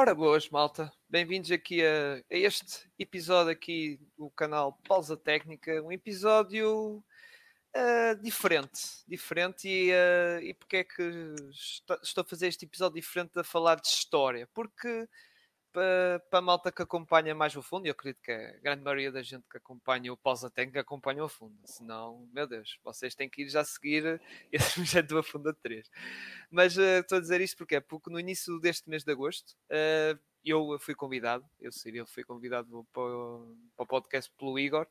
Ora boas, malta. Bem-vindos aqui a, a, este episódio aqui do canal Pausa Técnica, um episódio uh, diferente, diferente e, uh, e porque é que estou, estou, a fazer este episódio diferente a falar de história? Porque para, a malta que acompanha mais o fundo, e eu acredito que a grande maioria da gente que acompanha o pausa técnica acompanha o fundo, senão, meu Deus, vocês têm que ir já seguir esse projeto do Afunda 3. Mas uh, estou a dizer isto porque Porque no início deste mês de agosto uh, eu fui convidado, eu Cyril fui convidado para o, para o podcast pelo Igor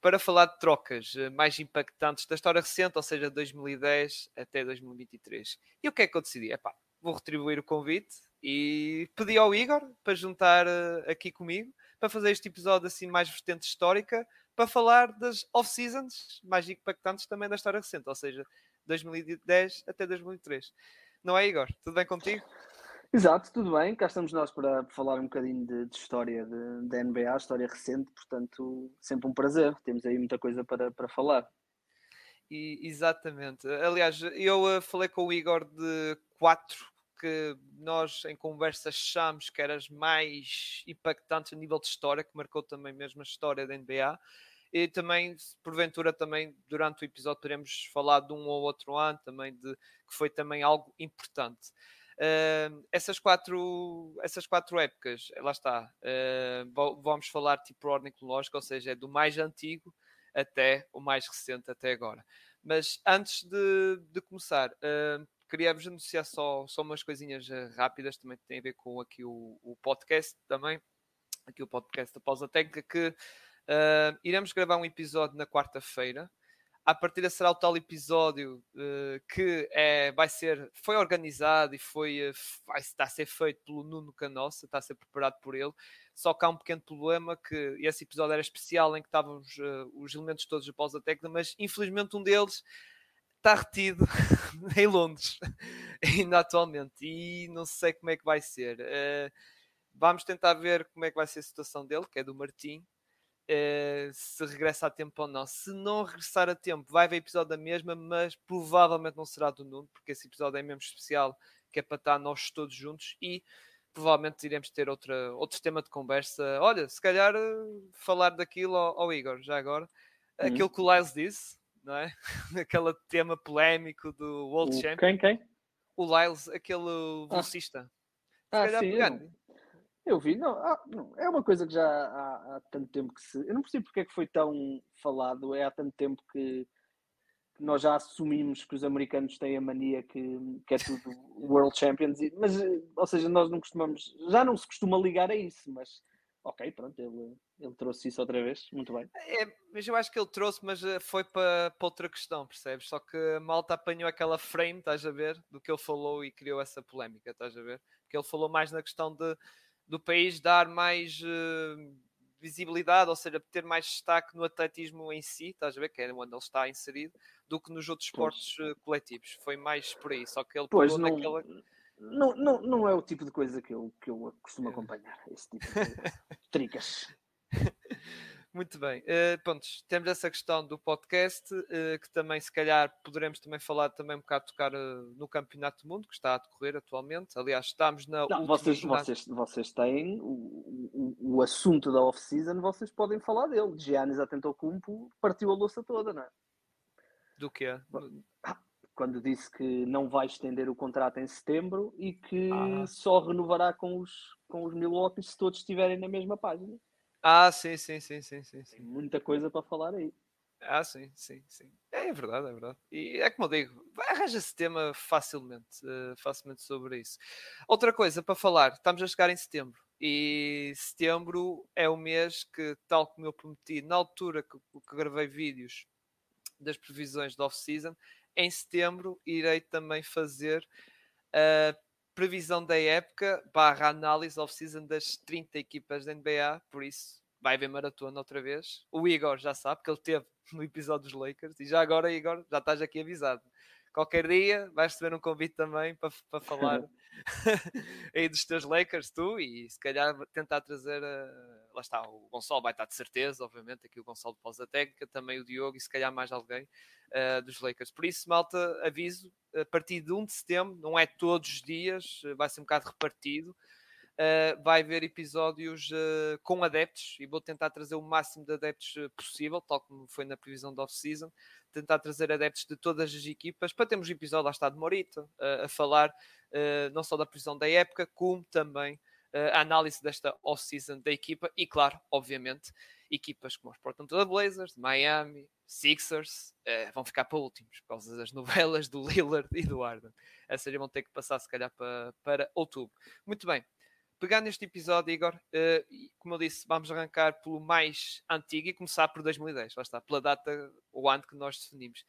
para falar de trocas eh, mais impactantes da história recente, ou seja, 2010 até 2023. E o que é que eu decidi? Epá, vou retribuir o convite e pedi ao Igor para juntar uh, aqui comigo para fazer este episódio assim mais vertente histórica para falar das off-seasons mais impactantes também da história recente, ou seja, 2010 até 2003. Não é, Igor? Tudo bem contigo? Exato, tudo bem. Cá estamos nós para falar um bocadinho de, de história da NBA, história recente, portanto, sempre um prazer. Temos aí muita coisa para, para falar. E, exatamente. Aliás, eu uh, falei com o Igor de quatro que nós em conversa achamos que eram as mais impactantes a nível de história, que marcou também mesmo a história da NBA. E também, porventura, também durante o episódio teremos falado de um ou outro ano também de que foi também algo importante. Uh, essas, quatro, essas quatro épocas, lá está, uh, vamos falar tipo ordem cronológica, ou seja, é do mais antigo até o mais recente até agora. Mas antes de, de começar, uh, queria-vos anunciar só, só umas coisinhas eh, rápidas, também tem a ver com aqui o, o podcast também, aqui o podcast da Pausa Técnica, que uh, iremos gravar um episódio na quarta-feira. A partir será o tal episódio uh, que é, vai ser, foi organizado e foi, uh, vai, está a ser feito pelo Nuno Canossa, está a ser preparado por ele. Só que há um pequeno problema que esse episódio era especial em que estavam os, os elementos todos da pausa técnica, mas infelizmente um deles está retido em Londres, ainda atualmente, e não sei como é que vai ser. Uh, vamos tentar ver como é que vai ser a situação dele, que é do Martim, uh, se regressa a tempo ou não. Se não regressar a tempo, vai haver episódio da mesma, mas provavelmente não será do Nuno, porque esse episódio é mesmo especial, que é para estar nós todos juntos e provavelmente iremos ter outra, outro tema de conversa. Olha, se calhar uh, falar daquilo ao, ao Igor, já agora. Uhum. Aquilo que o Lyles disse, não é? Aquele tema polémico do World o, Champion. Quem, quem? O Lyles, aquele velocista. Ah, ah sim, eu, eu, vi. Não, ah, não, é uma coisa que já há, há, tanto tempo que se... Eu não percebo porque é que foi tão falado. É há tanto tempo que, nós já assumimos que os americanos têm a mania que, que é tudo World Champions. Mas, ou seja, nós não costumamos... Já não se costuma ligar a isso, mas ok, pronto, ele, ele trouxe isso outra vez, muito bem. É, mas eu acho que ele trouxe, mas eh, foi para, para outra questão, percebes? Só que a malta apanhou aquela frame, estás a ver, do que ele falou e criou essa polémica, estás a ver? Porque ele falou mais na questão de, do país dar mais uh, visibilidade, ou seja, ter mais destaque no atletismo em si, estás a ver, que é onde ele está inserido, do que nos outros esportes uh, coletivos. Foi mais por aí, só que ele pois, não... naquela não, não, não é o tipo de coisa que eu, que eu costumo é. acompanhar, esse tipo de tricas. Muito bem. Uh, pronto, temos essa questão do podcast, uh, que também, se calhar, poderemos também falar também um bocado tocar uh, no Campeonato do Mundo, que está a decorrer atualmente. Aliás, estamos na. Não, vocês, vocês, vocês têm o, o, o assunto da off-season, vocês podem falar dele. Giannis atentou Cumpo, partiu a louça toda, não é? Do quê? Ah, quando disse que não vai estender o contrato em setembro e que ah. só renovará com os, com os Milwaukee se todos estiverem na mesma página. Ah, sim, sim, sim, sim, sim, sim. Muita coisa para falar aí. Ah, sim, sim, sim. É, é verdade, é verdade. E é como eu digo, arranja-se tema facilmente, uh, facilmente sobre isso. Outra coisa para falar, estamos a chegar em setembro. E setembro é o mês que, tal como eu prometi, na altura que, que gravei vídeos das previsões da off-season, em setembro irei também fazer a previsão da época barra análise off-season das 30 equipas da NBA, por isso vai haver maratona outra vez. O Igor já sabe que ele teve no episódio dos Lakers e já agora, Igor, já estás aqui avisado qualquer dia vais receber um convite também para, para falar aí dos teus Lakers, tu, e se calhar tentar trazer, uh, lá está, o Gonçalo vai estar de certeza, obviamente, aqui o Gonçalo de Pausa Técnica, também o Diogo e se calhar mais alguém uh, dos Lakers. Por isso, malta, aviso, a partir de 1 de setembro, não é todos os dias, vai ser um bocado repartido, Uh, vai haver episódios uh, com adeptos e vou tentar trazer o máximo de adeptos possível, tal como foi na previsão da off-season. Tentar trazer adeptos de todas as equipas para termos um episódio lá está de Morita a falar não só da previsão da época, como também a análise desta off-season da equipa e, claro, obviamente, equipas como os Portland Trail Blazers, Miami, Sixers, uh, vão ficar para últimos por causa das novelas do Lillard e do Arden. Essas vão ter que passar, se calhar, para, para outubro. Muito bem. Pegando este episódio, Igor, uh, como eu disse, vamos arrancar pelo mais antigo e começar por 2010. Lá está, pela data, o ano que nós definimos.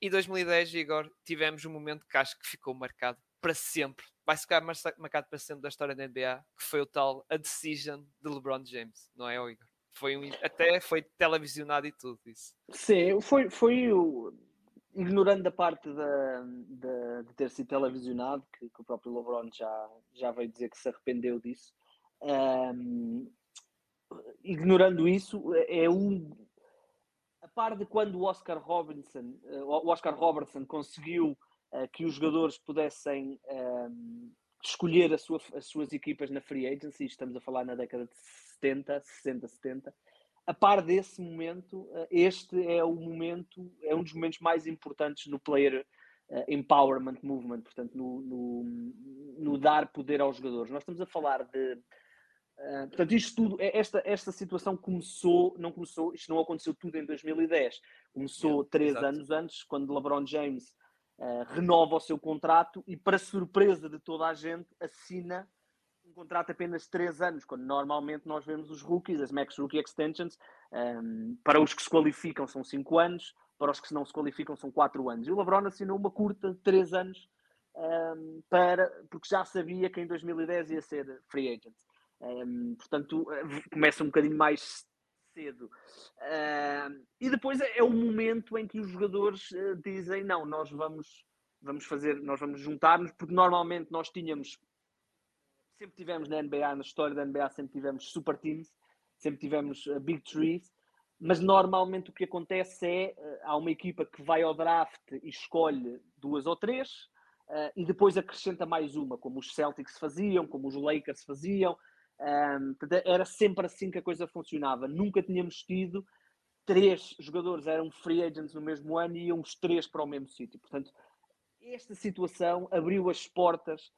E 2010, Igor, tivemos um momento que acho que ficou marcado para sempre. Vai ficar marcado para sempre da história da NBA, que foi o tal A Decision de LeBron James, não é, Igor? Foi um, até foi televisionado e tudo isso. Sim, foi, foi o, ignorando a parte da, da, de ter sido televisionado, que, que, o próprio LeBron já, já veio dizer que se arrependeu disso. Um, ignorando isso, é um. A par de quando o Oscar Robertson, o Oscar Robertson conseguiu que os jogadores pudessem um, escolher sua, as suas equipas na free agency, estamos a falar na década de 70, 60, 70. A par desse momento, eh, este é o momento, é um dos momentos mais importantes no player uh, empowerment movement, portanto, no, no, no, dar poder aos jogadores. Nós estamos a falar de. Uh, portanto, isto tudo, esta, esta situação começou, não começou, isto não aconteceu tudo em 2010. Começou três anos antes, quando LeBron James uh, renova o seu contrato e, para surpresa de toda a gente, assina um contrato apenas de 3 anos, quando normalmente nós vemos os rookies, as max rookie extensions, um, para os que se qualificam são 5 anos, para os que não se qualificam são 4 anos. E o LeBron assinou uma curta de 3 anos um, para, porque já sabia que em 2010 ia ser free agent. Um, portanto, começa um bocadinho mais cedo. Uh, e depois é, é, o momento em que os jogadores uh, dizem: não, nós vamos, vamos fazer, nós vamos juntar-nos, porque normalmente nós tínhamos sempre tivemos na NBA, na história da NBA, sempre tivemos super teams, sempre tivemos uh, big trees, mas normalmente o que acontece é uh, há uma equipa que vai ao draft e escolhe duas ou três e depois acrescenta mais uma, como os Celtics faziam, como os Lakers faziam. Um, era sempre assim que a coisa funcionava. Nunca tínhamos tido três jogadores eram free agents no mesmo ano e iam os três para o mesmo sítio. Portanto, esta situação abriu as portas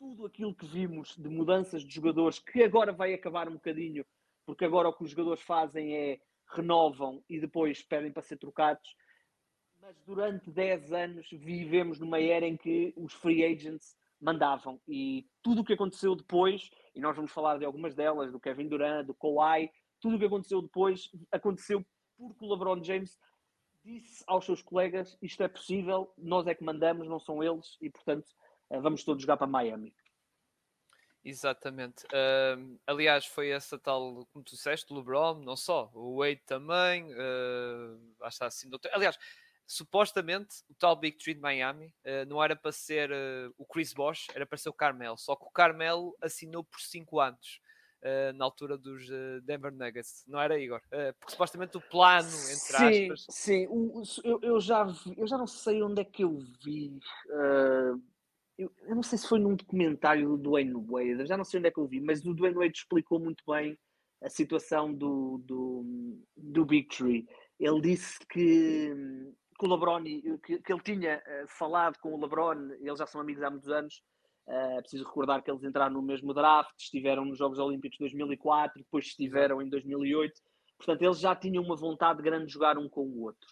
tudo aquilo que vimos de mudanças de jogadores, que agora vai acabar um bocadinho, porque agora o que os jogadores fazem é renovam e depois pedem para ser trocados. Mas durante 10 anos vivemos numa era em que os free agents mandavam e tudo o que aconteceu depois, e nós vamos falar de algumas delas, do Kevin Durant, do Kawhi, tudo o que aconteceu depois aconteceu porque o LeBron James disse aos seus colegas isto é possível, nós é que mandamos, não são eles, e portanto eh, vamos todos jogar para Miami. Exatamente. Uh, aliás, foi essa tal, como tu disseste, LeBron, não só, o Wade também, uh, está assim. Aliás, supostamente o tal Big Tree de Miami uh, não era para ser uh, o Chris Bosh, era para ser o Carmelo. Só que o Carmelo assinou por 5 anos. Uh, na altura dos Denver Nuggets, não era Igor? porque supostamente o plano, entre sim, aspas. Sim, o, eu, eu, já vi, eu já não sei onde é que eu vi eu, eu, não sei se foi num documentário do Dwayne Wade, já não sei onde é que eu vi, mas o Dwayne Wade explicou muito bem a situação do, do, do Big Tree. Ele disse que, que o LeBron, que, que ele tinha uh, falado com o LeBron, eles já são amigos há muitos anos, uh, preciso recordar que eles entraram no mesmo draft, estiveram nos Jogos Olímpicos de 2004, depois estiveram em 2008, portanto eles já tinham uma vontade grande de jogar um com o outro.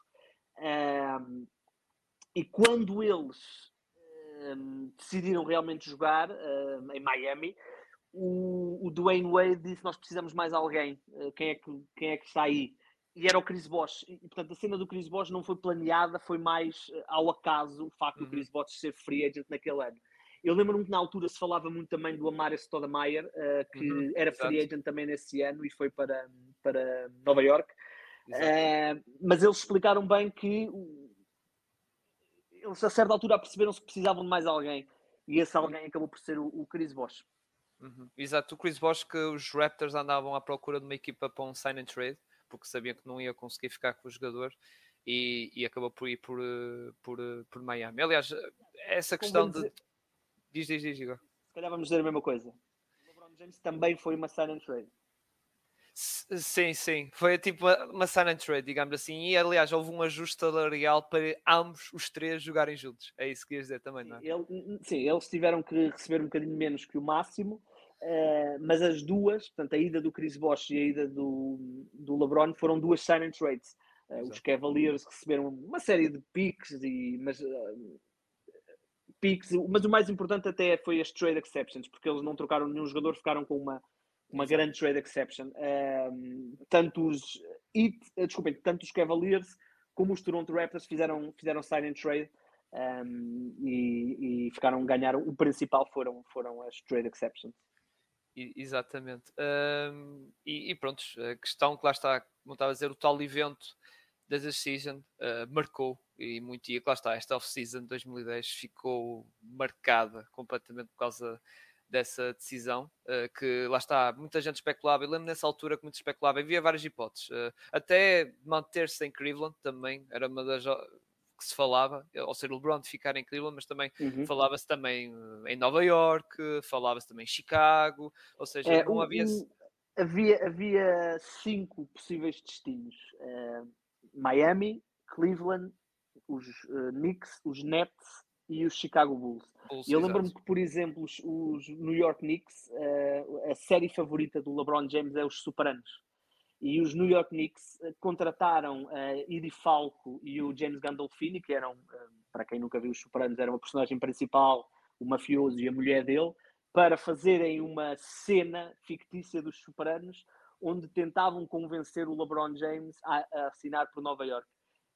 Uh, e quando eles um, decidiram realmente jogar um, em Miami, o, o Dwayne Wade disse: Nós precisamos mais alguém. Uh, quem, é que, quem é que está aí? E era o Chris Bosh. E, portanto, a cena do Chris Bosh não foi planeada, foi mais uh, ao acaso o facto uhum. do Chris Bosh ser free agent naquele ano. Eu lembro-me que na altura se falava muito também do Amarius Stoudemire, uh, que uhum, era free agent também nesse ano e foi para, para Nova York. Uh, mas eles explicaram bem que eles a certa altura perceberam-se que precisavam de mais alguém. E esse alguém acabou por ser o, o Chris Bosh. Uhum. Exato, o Chris Bosh que os Raptors andavam à procura de uma equipa para um sign and trade, porque sabiam que não ia conseguir ficar com o jogador e, e acabou por ir por, por, por Miami. Aliás, essa questão de. Diz, diz, diz, Igor. Se calhar vamos dizer a mesma coisa. James também foi uma sign and trade. Sim, sim. Foi tipo uma, uma sign and trade, digamos assim. E aliás, houve um ajuste salarial para ambos os três jogarem juntos. É isso que queres dizer também, não é? Ele, sim, eles tiveram que receber um bocadinho menos que o máximo, uh, mas as duas, portanto, a ida do Chris Bosh e a ida do, do LeBron foram duas sign and trades. Uh, os Cavaliers receberam uma série de picks, e, mas, uh, picks, mas o mais importante até foi as trade exceptions, porque eles não trocaram nenhum jogador, ficaram com uma uma grande trade exception. Um, tanto os eh, desculpem, tanto os Cavaliers como os Toronto Raptors fizeram, fizeram sign and trade um, e, e, ficaram ganharam. O principal foram, foram as trade exceptions. Exatamente. Um, e, e, pronto, a questão que lá está, como estava a dizer, o tal evento da season uh, marcou e muito, e lá está, esta off-season de 2010 ficou marcada completamente por causa dessa decisão, uh, que lá está, muita gente especulava, eu lembro nessa altura que muito especulava, havia várias hipóteses, uh, até manter-se em Cleveland também era uma das que se falava, ou seja, o LeBron de ficar em Cleveland, mas também uhum. falava-se também eh, em Nova York, falava-se também em Chicago, ou seja, é, não havia... Havia... Havia cinco possíveis destinos, uh, Miami, Cleveland, os Knicks, os Nets e os Chicago Bulls. Bulls e eu lembro-me que, por exemplo, os, os New York Knicks, uh, a série favorita do LeBron James é os Superanos. E os New York Knicks uh, contrataram uh, Edie Falco e o James Gandolfini, que eram, uh, para quem nunca viu os Superanos, era a personagem principal, o mafioso e a mulher dele, para fazerem uma cena fictícia dos Superanos, onde tentavam convencer o LeBron James a, a assinar por Nova York.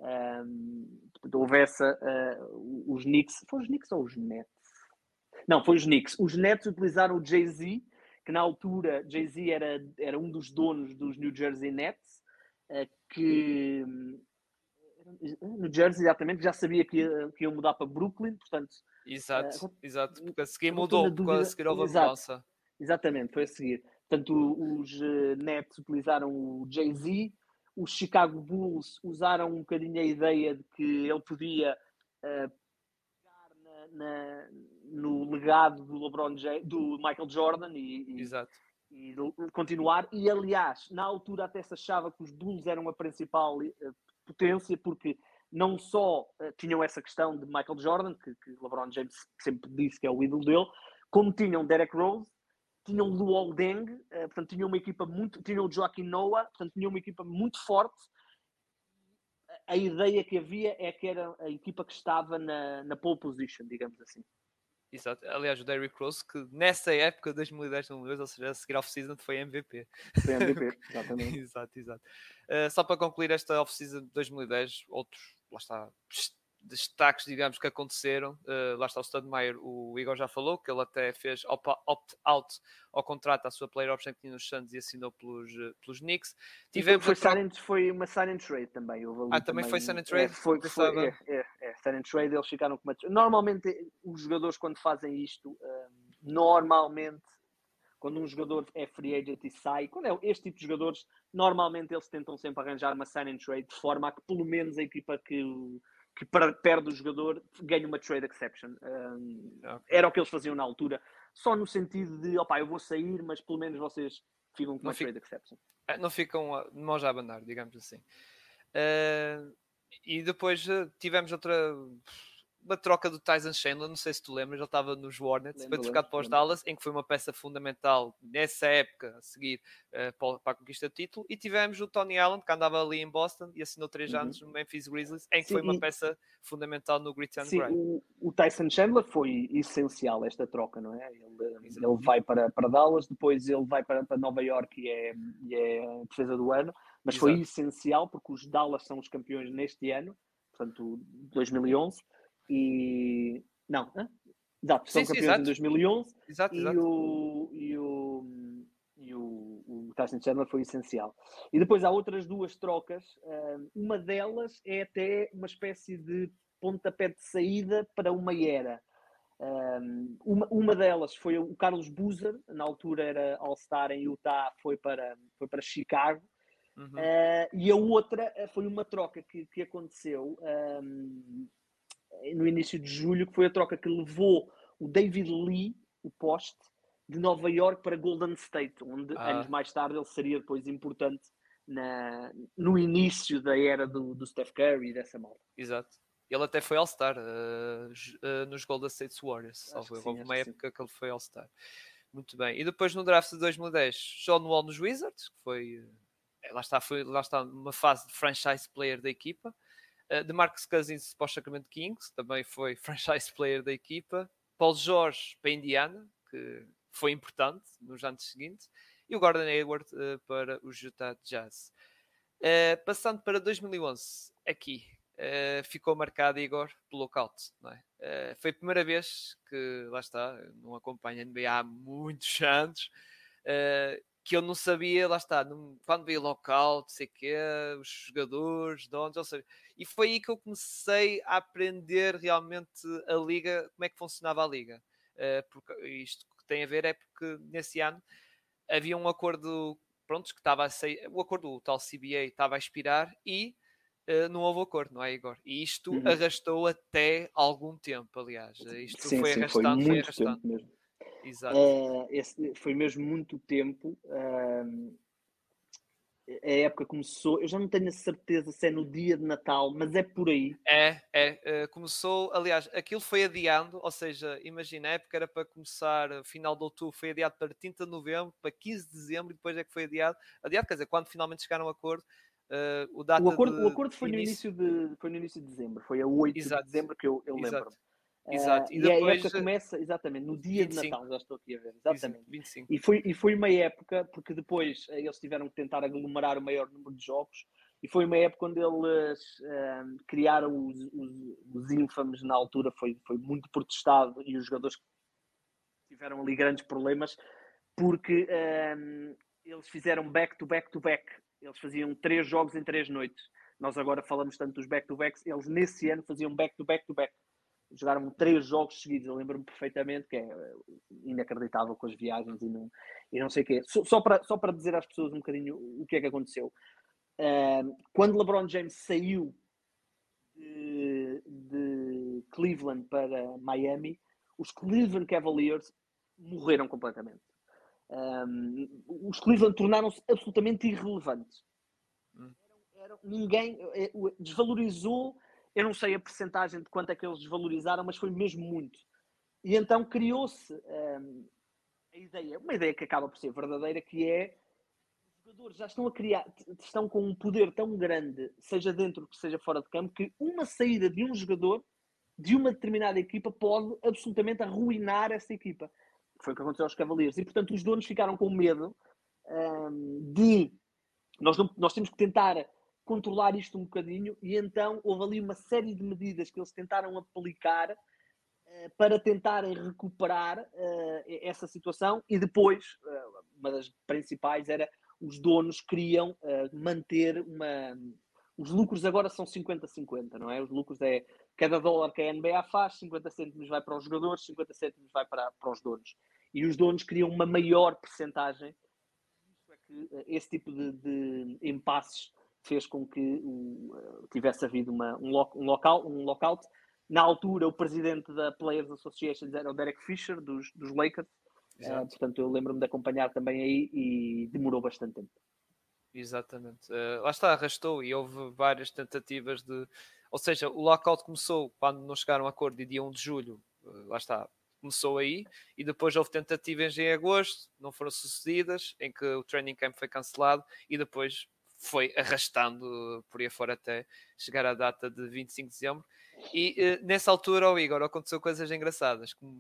Um, houve essa, uh, os Knicks, foi os Knicks ou os Nets? Não, foi os Knicks. Os Nets utilizaram o Jay-Z, que na altura Jay-Z era, era um dos donos dos New Jersey Nets, uh, que no Jersey exatamente já sabia que ia, que ia mudar para Brooklyn, portanto. Exato, uh, exato, porque a seguir mudou, porque a seguir houve a mudança. Exatamente, foi a seguir. Portanto, os Nets utilizaram o Jay-Z os Chicago Bulls usaram um bocadinho a ideia de que ele podia uh, pegar na, na, no legado do LeBron James, do Michael Jordan e, e, e, continuar. E aliás, na altura até se achava que os Bulls eram a principal uh, potência, porque não só uh, tinham essa questão de Michael Jordan, que, que LeBron James sempre disse que é o ídolo dele, como tinham Derek Rose, tinham o Luol Deng, uh, portanto tinham uma equipa muito, tinham o Joaquim Noah, portanto tinham uma equipa muito forte. A ideia que havia é que era a equipa que estava na, na pole position, digamos assim. Exato. Aliás, o Derrick Rose, que nessa época, 2010, 2012, ou seja, a seguir off-season, foi MVP. Foi MVP, exatamente. exato, exato. Uh, só para concluir esta off-season de 2010, outros, lá está, destaques, digamos, que aconteceram. Uh, lá está o Studmeyer, o Igor já falou, que ele até fez opt-out ao contrato à sua player option que tinha nos Suns e assinou pelos, uh, pelos Knicks. Tivemos foi, troca... silent, foi uma silent trade também. ah, também, também, foi silent trade? É, foi, foi, é, é, é, trade, eles ficaram com uma... Normalmente, os jogadores quando fazem isto, uh, normalmente quando um jogador é free agent e sai, quando é este tipo de jogadores, normalmente eles tentam sempre arranjar uma sign and trade de forma a que pelo menos a equipa que que perde o jogador ganha uma trade exception. Um, okay. Era o que eles faziam na altura, só no sentido de, opá, eu vou sair, mas pelo menos vocês ficam com não uma trade exception. É, não ficam a mãos a abanar, digamos assim. Uh, e depois uh, tivemos outra uma troca do Tyson Chandler, não sei se tu lembras, ele estava nos Hornets, foi trocado para os Dallas, em que foi uma peça fundamental nessa época a seguir uh, para a conquista do título, e tivemos o Tony Allen, que andava ali em Boston e assinou três uhum. anos no Memphis Grizzlies, em que Sim, foi uma e... peça fundamental no Grit and Sim, o, o, Tyson Chandler foi essencial esta troca, não é? Ele, ele vai para, para Dallas, depois ele vai para, para Nova York e é, e é a defesa do ano, mas Exato. foi essencial porque os Dallas são os campeões neste ano, portanto 2011, e. Não, né? exato, são sim, campeões sim, em 2011 exato, e, O, e, o, e o, o Tyson Chandler foi essencial. E depois há outras duas trocas, uma delas é até uma espécie de pontapé de saída para uma era. uma, uma delas foi o Carlos Boozer, na altura era All-Star em Utah, foi para, foi para Chicago. Uhum. Uh, e a outra foi uma troca que, que aconteceu um, no início de julho, que foi a troca que levou o David Lee, o poste, de Nova York para Golden State, onde ah. anos mais tarde ele seria depois importante na, no início da era do, do Steph Curry e dessa malta. Exato. Ele até foi All-Star uh, uh, nos Golden State Warriors. Houve uma época que, que ele foi All-Star. Muito bem. E depois no draft de 2010, John Wall nos Wizards, que foi. Eh, lá está, foi lá está uma fase de franchise player da equipa. Uh, de Marcus Cousins para o Sacramento Kings, também foi franchise player da equipa. Paul George para Indiana, que foi importante nos anos seguintes. E o Gordon Hayward uh, para o Utah Jazz. Uh, passando para 2011, aqui uh, ficou marcado, Igor, pelo lockout. É? Uh, foi a primeira vez que, lá está, não acompanho a NBA há muitos anos, que eu não sabia, lá está, não, quando veio lockout, sei quê, os jogadores, donos, ou seja, e foi aí que eu comecei a aprender realmente a liga, como é que funcionava a liga. porque isto que tem a ver é porque nesse ano havia um acordo, pronto, que estava a sair, o acordo, o tal CBA estava a expirar e uh, não houve acordo, não é, Igor? E isto uhum. arrastou até algum tempo, aliás. Isto sim, foi sim, arrastando, foi, foi arrastando. Exato. Uh, esse foi mesmo muito tempo. Uh, a época começou, eu já não tenho a certeza se é no dia de Natal, mas é por aí. É, é, uh, começou, aliás, aquilo foi adiando, ou seja, imagina, a época era para começar final de outubro, foi adiado para 30 de novembro, para 15 de dezembro e depois é que foi adiado. Adiado, quer dizer, quando finalmente chegaram a um acordo, Uh, o, o, acordo, de, o acordo foi, início... no início de, foi no início de dezembro, foi a 8 Exato. de dezembro que eu, eu lembro. Exato. Uh, e, depois... e a época começa exatamente no dia 25. de Natal, já estou aqui a ver. Exatamente. 25. E, foi, e foi uma época, porque depois uh, eles tiveram que tentar aglomerar o maior número de jogos, e foi uma época onde eles uh, criaram os, os, os ínfames na altura, foi, foi muito protestado, e os jogadores tiveram ali grandes problemas, porque eles fizeram back to back to back eles faziam três jogos em três noites. Nós agora falamos tanto dos back-to-backs, eles nesse ano faziam back-to-back-to-back. Jogaram três jogos seguidos, eu lembro-me perfeitamente, que é eh, inacreditável com as viagens e não, e não sei o quê. Só, só, para, só para dizer às pessoas um bocadinho o que é que aconteceu. Uh, quando LeBron James saiu de, de Cleveland para Miami, os Cleveland Cavaliers morreram completamente. Um, os Cleveland tornaram-se absolutamente irrelevantes. Hum. Era, era, ninguém eh, desvalorizou, eu não sei a percentagem de quanto é que eles desvalorizaram, mas foi mesmo muito. E então criou-se um, a ideia, uma ideia que acaba por ser verdadeira, que é os jogadores já estão a criar, estão com um poder tão grande, seja dentro que seja fora de campo, que uma saída de um jogador de uma determinada equipa pode absolutamente arruinar essa equipa foi o que aconteceu aos Cavaliers. E, portanto, os donos ficaram com medo um, de. Nós, não, nós temos que tentar controlar isto um bocadinho, e então houve ali uma série de medidas que eles tentaram aplicar uh, para tentarem recuperar uh, essa situação. E depois, uh, uma das principais era os donos queriam manter uma. Os lucros agora são 50-50, não é? Os lucros é cada dólar que a NBA faz, 50 cêntimos vai para os jogadores, 50 cêntimos vai para, para os donos e os donos queriam uma maior percentagem. Isso é que eh, esse tipo de, de impasses fez com que uh, tivesse havido uma, um, lo, um, local, um lockout. Na altura, o presidente da Players Association era o Derek Fisher, dos, dos Lakers. Uh, portanto, eu lembro-me de acompanhar também aí e demorou bastante tempo. Exatamente. Uh, lá está, arrastou e houve várias tentativas de. Ou seja, o lockout começou quando não chegaram a acordo de dia 1 de julho. Uh, lá está, começou aí e depois houve tentativas em agosto, não foram sucedidas, em que o training camp foi cancelado e depois foi arrastando por aí fora até chegar à data de 25 de dezembro. E uh, nessa altura, o oh Igor, aconteceu coisas engraçadas. Como,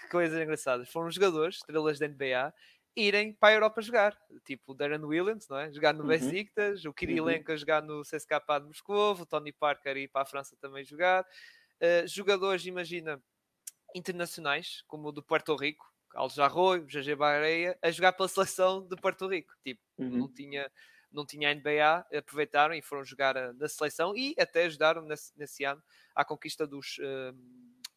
que coisas engraçadas? Foram jogadores, estrelas da NBA, irem para a Europa jogar. Tipo o Darren Williams, não é? Jogar no uhum. Besiktas, o Kirilenko uhum. jogar no CSKA de Moscou, o Tony Parker ir para a França também jogar. Uh, jogadores, imagina, internacionais, como o do Porto Rico, Al Jarro, GG Bareia, a jogar pela seleção de Porto Rico. Tipo, uhum. não tinha não tinha NBA, aproveitaram e foram jogar a, na seleção e até ajudaram nesse, nesse ano à conquista dos uh,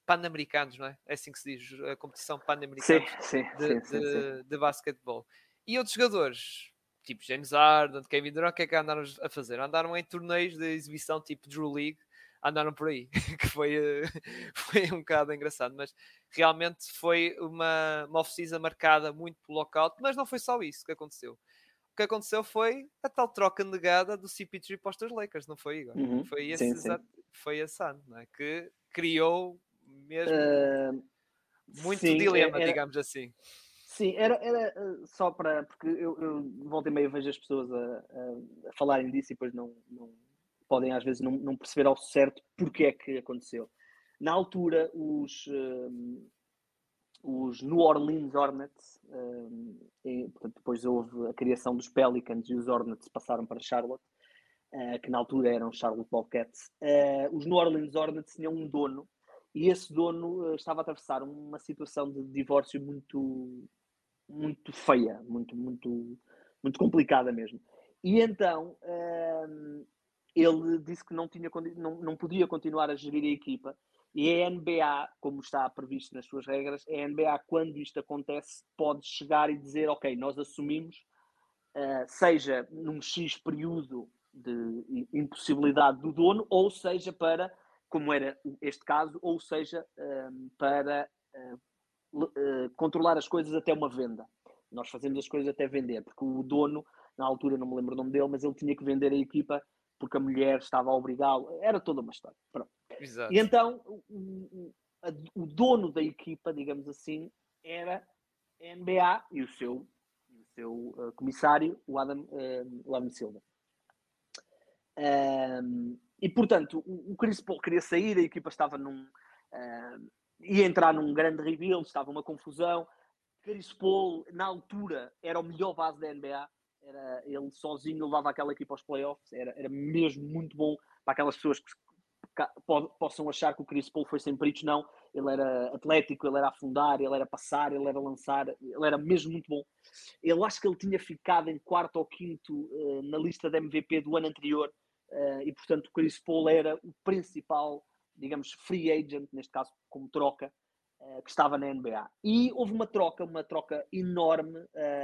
pan-americanos, não é? É assim que se diz, a competição pan-americana de, sim, de, de, basquetebol. E outros jogadores, tipo James Harden, Kevin Durant, o que é que andaram a fazer? Andaram em torneios de exibição tipo Drew League, andaram por aí, que foi, eh, foi um bocado engraçado, mas realmente foi uma, uma off-season marcada muito pelo lockout, mas não foi só isso que aconteceu. Que aconteceu foi a tal troca negada do CP3 para os Lakers, não foi, Igor? Uhum. Foi esse, sim, exato, sim. foi esse ano, é? que criou mesmo uh, muito sim, dilema, era, digamos assim. Sim, era, era eh, só para. Porque eu, eu volta e meia vejo as pessoas a, a, falarem disso e depois não, não podem às vezes não, não, perceber ao certo porque é que aconteceu. Na altura, os, um, os New Orleans Hornets, um, eh, e, portanto, depois houve a criação dos Pelicans e os Hornets passaram para Charlotte, uh, que na altura eram Charlotte Bobcats. Uh, os New Orleans Hornets tinham um dono e esse dono uh, estava a atravessar uma situação de divórcio muito muito feia, muito, muito, muito complicada mesmo. E então um, ele disse que não, tinha, não, não podia continuar a gerir a equipa. E a NBA, como está previsto nas suas regras, a NBA, quando isto acontece, pode chegar e dizer: Ok, nós assumimos, uh, seja num X período de impossibilidade do dono, ou seja para, como era este caso, ou seja um, para uh, uh, controlar as coisas até uma venda. Nós fazemos as coisas até vender, porque o dono, na altura, não me lembro o nome dele, mas ele tinha que vender a equipa porque a mulher estava a obrigá-lo. Era toda uma história. Pronto. Exato. E então, o, o, o, dono da equipa, digamos assim, era a NBA e o seu, o seu uh, comissário, o Adam, uh, o Adam Silva. Um, e portanto, o, Chris Paul queria sair, a equipa estava num. Uh, ia entrar num grande rebuild, estava uma confusão. Chris Paul, na altura, era o melhor base da NBA. Era, ele sozinho levava aquela equipa aos playoffs. Era, era mesmo muito bom para aquelas pessoas que possam achar que o Chris Paul foi sempre isso. Não, ele era atlético, ele era afundar, ele era passar, ele era lançar, ele era mesmo muito bom. Eu acho que ele tinha ficado em quarto ou quinto uh, na lista de MVP do ano anterior uh, e, portanto, o Chris Paul era o principal digamos, free agent, neste caso como troca, uh, que estava na NBA. E houve uma troca, uma troca enorme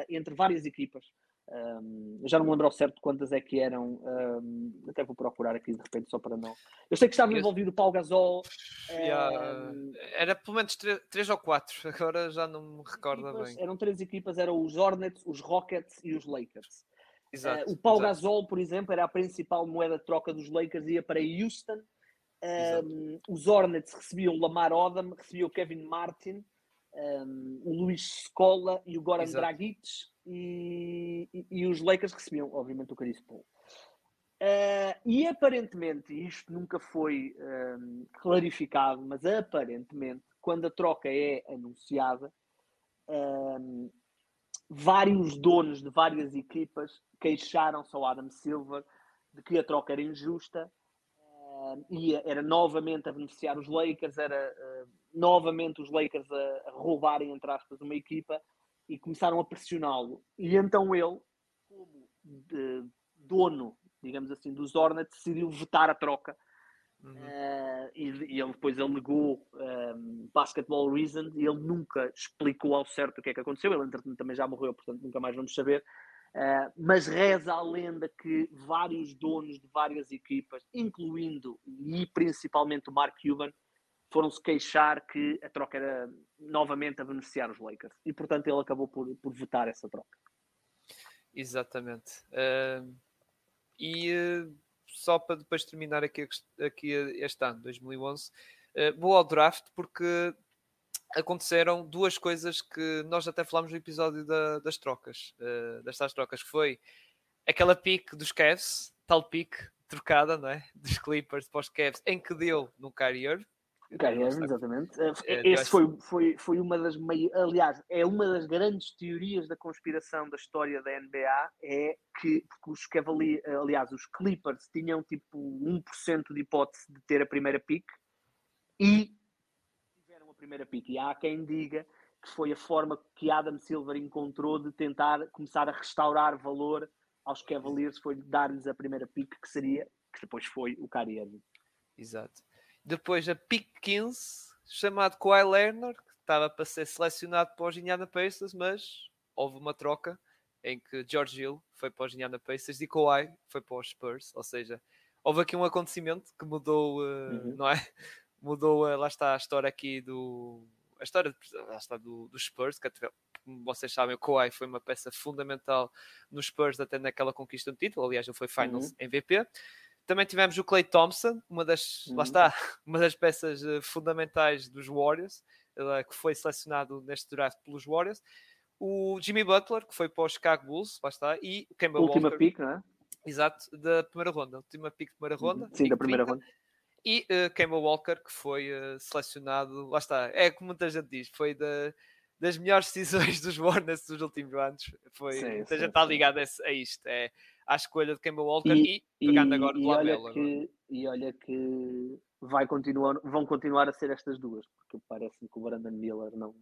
entre várias equipas. Um, já não me lembro ao certo quantas é que eram. Um, até vou procurar aqui de repente só para não. Eu sei que estava envolvido o Paul Gasol. Yeah. Um, era pelo menos três, ou quatro, agora já não me recordo equipas, bem. Eram três equipas: eram os Hornets, os Rockets e os Lakers. Exato, uh, o Paul exato. Gasol, por exemplo, era a principal moeda de troca dos Lakers, ia para Houston os Hornets recebiam Lamar Odom, recebiam Kevin Martin, um, o Luís Scola e o Goran Exato. Dragic e, e, e, os Lakers recebiam, obviamente, o Chris Paul. Uh, e aparentemente, isto nunca foi um, clarificado, mas aparentemente, quando a troca é anunciada, um, vários donos de várias equipas queixaram-se ao Adam Silver de que a troca era injusta ia, era novamente a beneficiar os Lakers, era uh, novamente os Lakers a, a, roubarem, entre aspas, uma equipa e começaram a pressioná-lo. E então ele, como dono, digamos assim, dos Hornets, decidiu vetar a troca. Uhum. Uh, e, e, ele depois alegou um, ehm, basketball reasons e ele nunca explicou ao certo o que é que aconteceu. Ele, entretanto, também já morreu, portanto, nunca mais vamos saber. Uh, mas reza a lenda que vários donos de várias equipas, incluindo e principalmente o Mark Cuban, foram se queixar que a troca era novamente a beneficiar os Lakers. E portanto ele acabou por, por votar essa troca. Exatamente. Uh, e uh, só para depois terminar aqui, aqui este ano, 2011, vou ao draft porque aconteceram duas coisas que nós até falámos no episódio da, das trocas, uh, das trocas, que foi aquela pique dos Cavs, tal pique trocada, não é? Dos Clippers para os Cavs, em que deu no Kyrie. Kyrie Irving, exatamente. Eh, é, Esse foi, foi, foi uma das meias, aliás, é uma das grandes teorias da conspiração da história da NBA, é que porque os Cavaliers, aliás, os Clippers tinham tipo 1% de hipótese de ter a primeira pick e primeira pick. E há quem diga que foi a forma que Adam Silver encontrou de tentar começar a restaurar valor aos Cavaliers, foi dar-lhes a primeira pick, que seria, que depois foi o Kyrie Irving. Exato. Depois a pick 15, chamado Kawhi Leonard, que estava para ser selecionado para os Indiana Pacers, mas houve uma troca em que George Hill foi para os Indiana Pacers e Kawhi foi para os Spurs, ou seja, houve aqui um acontecimento que mudou, uh, uhum. não é? Mudou, lá está a história aqui do. A história lá está, do, do Spurs, que como vocês sabem, o Kawhi foi uma peça fundamental nos Spurs até naquela conquista do título. Aliás, ele foi Finals uhum. MVP. Também tivemos o Clay Thompson, uma das, uhum. lá está, uma das peças uh, fundamentais dos Warriors, uh, que foi selecionado neste draft pelos Warriors. O Jimmy Butler, que foi para os Chicago Bulls, lá está, e o Kemba Última Walker. pick, não é? Exato, da primeira ronda, última pick de primeira ronda. Sim, da primeira 30. ronda. E uh, Kemba Walker, que foi uh, selecionado, lá está, é como muita gente diz, foi da, das melhores decisões dos Warners dos últimos anos. Foi, sim, muita sim, gente está ligada a, a, isto, é à escolha de Kemba Walker e, e pegando e, agora olha que, E olha que vai continuar, vão continuar a ser estas duas, porque parece-me que o Brandon Miller não,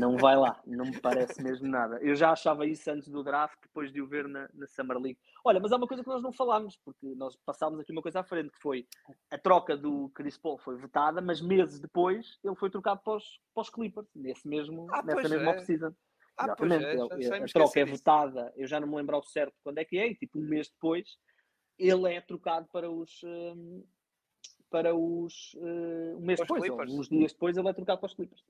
não vai lá, não me parece mesmo nada. Eu já achava isso antes do draft, depois de o ver na, na Summer League. Olha, mas há uma coisa que nós não falámos, porque nós passámos aqui uma coisa à frente, que foi a troca do Chris Paul foi vetada, mas meses depois ele foi trocado para os, para os Clippers, nesse mesmo, ah, nessa mesma é. Ah, Exatamente. É, a troca é votada, eu já não me lembro ao certo quando é que é, e tipo um mês depois ele é trocado para os. Um, para os. Uh, um mês depois, uns dias depois, ele é trocado para os Clippers.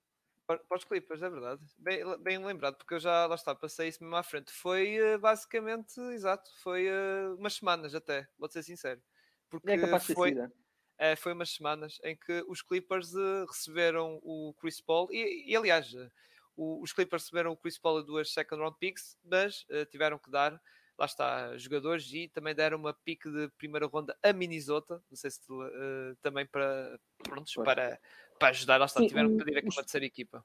Para os Clippers, é verdade. Bem, bem lembrado, porque eu já lá está, passei isso mesmo à frente. Foi uh, basicamente, exato, foi uh, umas semanas até, vou ser sincero. Porque é foi, é, foi umas semanas em que os Clippers uh, receberam o Chris Paul e, e aliás, o, os Clippers receberam o Chris Paul e duas second round picks, mas tiveram que dar lá está, jogadores e também deram uma pique de primeira ronda a Minnesota, não sei se uh, também para, prontos, para, para ajudar, lá está, Sim, tiveram que pedir aqui uma terceira equipa.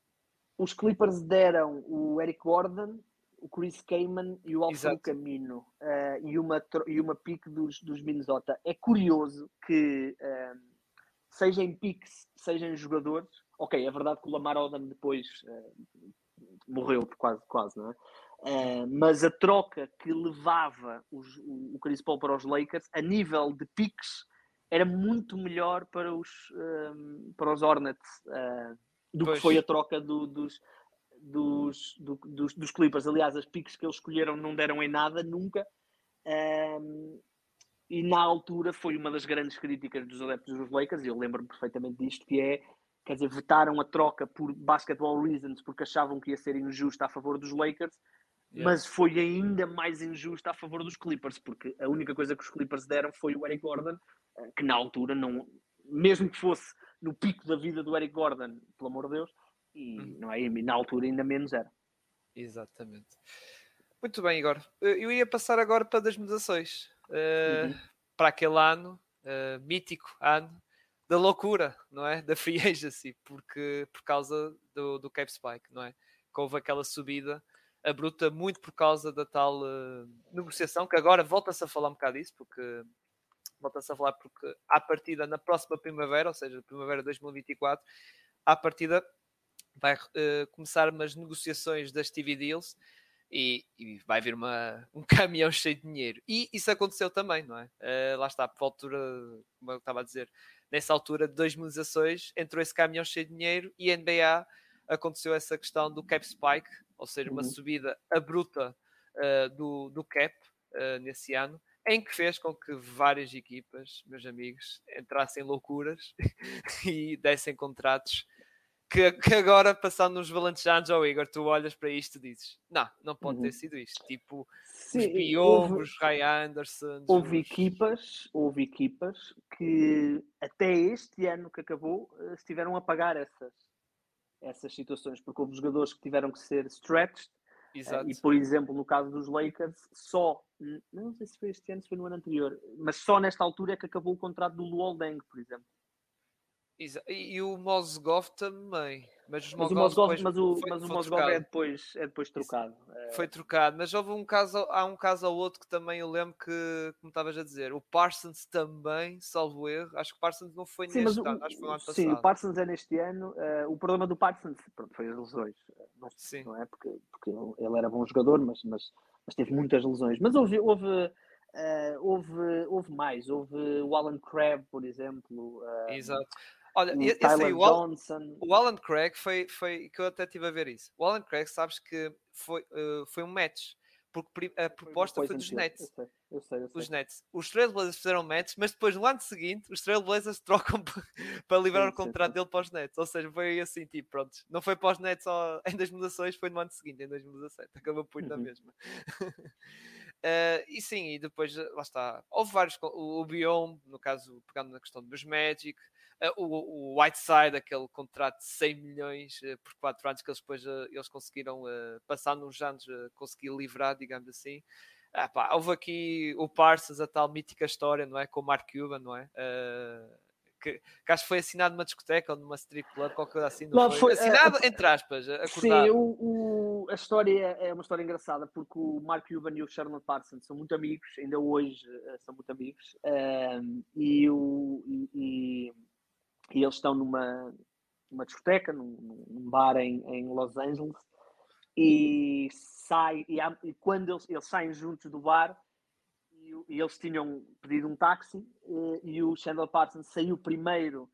Os Clippers deram o Eric Gordon, o Chris Kaman e o Alfredo Camino uh, e, uma, e uma pique dos, dos Minnesota. É curioso que uh, seja em piques, seja em jogadores, ok, é verdade que o Lamar Odom depois uh, morreu quase, quase, não é? Uh, mas a troca que levava os, o, o Chris Paul para os Lakers, a nível de piques, era muito melhor para os, um, para os Hornets uh, do pois. que foi a troca do, dos, dos, do, dos, dos, Clippers. Aliás, as piques que eles escolheram não deram em nada, nunca. Um, e na altura foi uma das grandes críticas dos adeptos dos Lakers, e eu lembro-me perfeitamente disto, que é, quer dizer, vetaram a troca por basketball reasons, porque achavam que ia ser injusta a favor dos Lakers, mas foi ainda mais injusto a favor dos Clippers, porque a única coisa que os Clippers deram foi o Eric Gordon, que na altura, não, mesmo que fosse no pico da vida do Eric Gordon, pelo amor de Deus, e uhum. não é, na altura ainda menos era. Exatamente. Muito bem, Igor. Eh, eu ia passar agora para das mudações. Uh, uhum. Para aquele ano, uh, mítico ano, da loucura, não é? Da free agency, porque, por causa do, do Cape Spike, não é? Que houve aquela subida abrupta muito por causa da tal uh, negociação, que agora volta-se a falar um bocado disso, porque volta-se a falar porque à partida na próxima primavera, ou seja, primavera de 2024, à partida vai uh, começar umas negociações das TV Deals e, e, vai vir uma, um caminhão cheio de dinheiro. E isso aconteceu também, não é? Uh, lá está, por altura, como eu estava a dizer, nessa altura de 2016 entrou esse caminhão cheio de dinheiro e a NBA aconteceu essa questão do cap spike, ou seja, uma uhum. subida abrupta uh, do, do cap uh, nesse ano, em que fez com que várias equipas, meus amigos, entrassem loucuras e dessem contratos que, que, agora, passando nos valentes anos, oh Igor, tu olhas para isto e dizes: Não, não pode uhum. ter sido isto. Tipo, Sim, os Piongos, os Ray Anderson. Houve os... equipas, houve equipas que até este ano que acabou eh, estiveram a pagar essas, essas situações, porque houve jogadores que tiveram que ser stretched. Eh, Exato. E, por exemplo, no caso dos Lakers, só, não sei se foi este ano, se foi no ano anterior, mas só nesta altura é que acabou o contrato do Luol Deng, por exemplo. E, o Mozgov também. Mas, mas o depois, mas o, mas o é depois, é depois trocado. É. Foi trocado, mas houve um caso, há um caso ou outro que também eu lembro que, como estavas a dizer, o Parsons também, salvo erro, acho que o Parsons não foi sim, neste ano, acho que foi no ano passado. Sim, o Parsons é neste ano. Uh, o problema do Parsons pronto, foi as lesões, não, sim. não é? Porque, porque ele era bom jogador, mas, mas, mas teve muitas lesões. Mas houve, houve, uh, houve, houve mais, houve o Alan Crabb, por exemplo. Uh, Exato. Olha, o esse aí, o, Al, o Alan Craig foi, foi que eu até estive a ver isso. O Alan Craig, sabes que foi, uh, foi um match, porque a proposta foi, foi dos Nets. Eu sei, eu sei, eu sei. Os Nets. Os Trailblazers fizeram Nets, mas depois no ano seguinte os Trailblazers trocam para liberar sim, o contrato sim, dele para os Nets. Ou seja, foi assim, tipo, pronto. Não foi para os Nets só em 2016, foi no ano seguinte, em 2017. Acabou por ir na uhum. mesma. Uh, e sim, e depois, lá está, houve vários, o, o Biome, no caso, pegando na questão dos Magic, o, o Whiteside, aquele contrato de 100 milhões uh, por 4 anos que eles depois eles conseguiram, passando uns anos, conseguir livrar, digamos assim. Ah, pá, houve aqui o Parsons, a tal mítica história, não é? Com o Mark Cuban, não é? que, que, acho que foi assinado numa discoteca ou numa strip club, qualquer coisa assim. Não, não foi? foi? Assinado, é, entre aspas, acordado. Sim, o, o, a história é uma história engraçada, porque o Mark Cuban e o Sherman Parsons são muito amigos, ainda hoje uh, são muito amigos, um, e, o, e, e, eles estão numa, numa discoteca, num, num bar em, em Los Angeles, e sai, e, há, e quando eles, eles saem juntos do bar, e, eles tinham pedido um táxi eh, e o Chandler Parsons saiu primeiro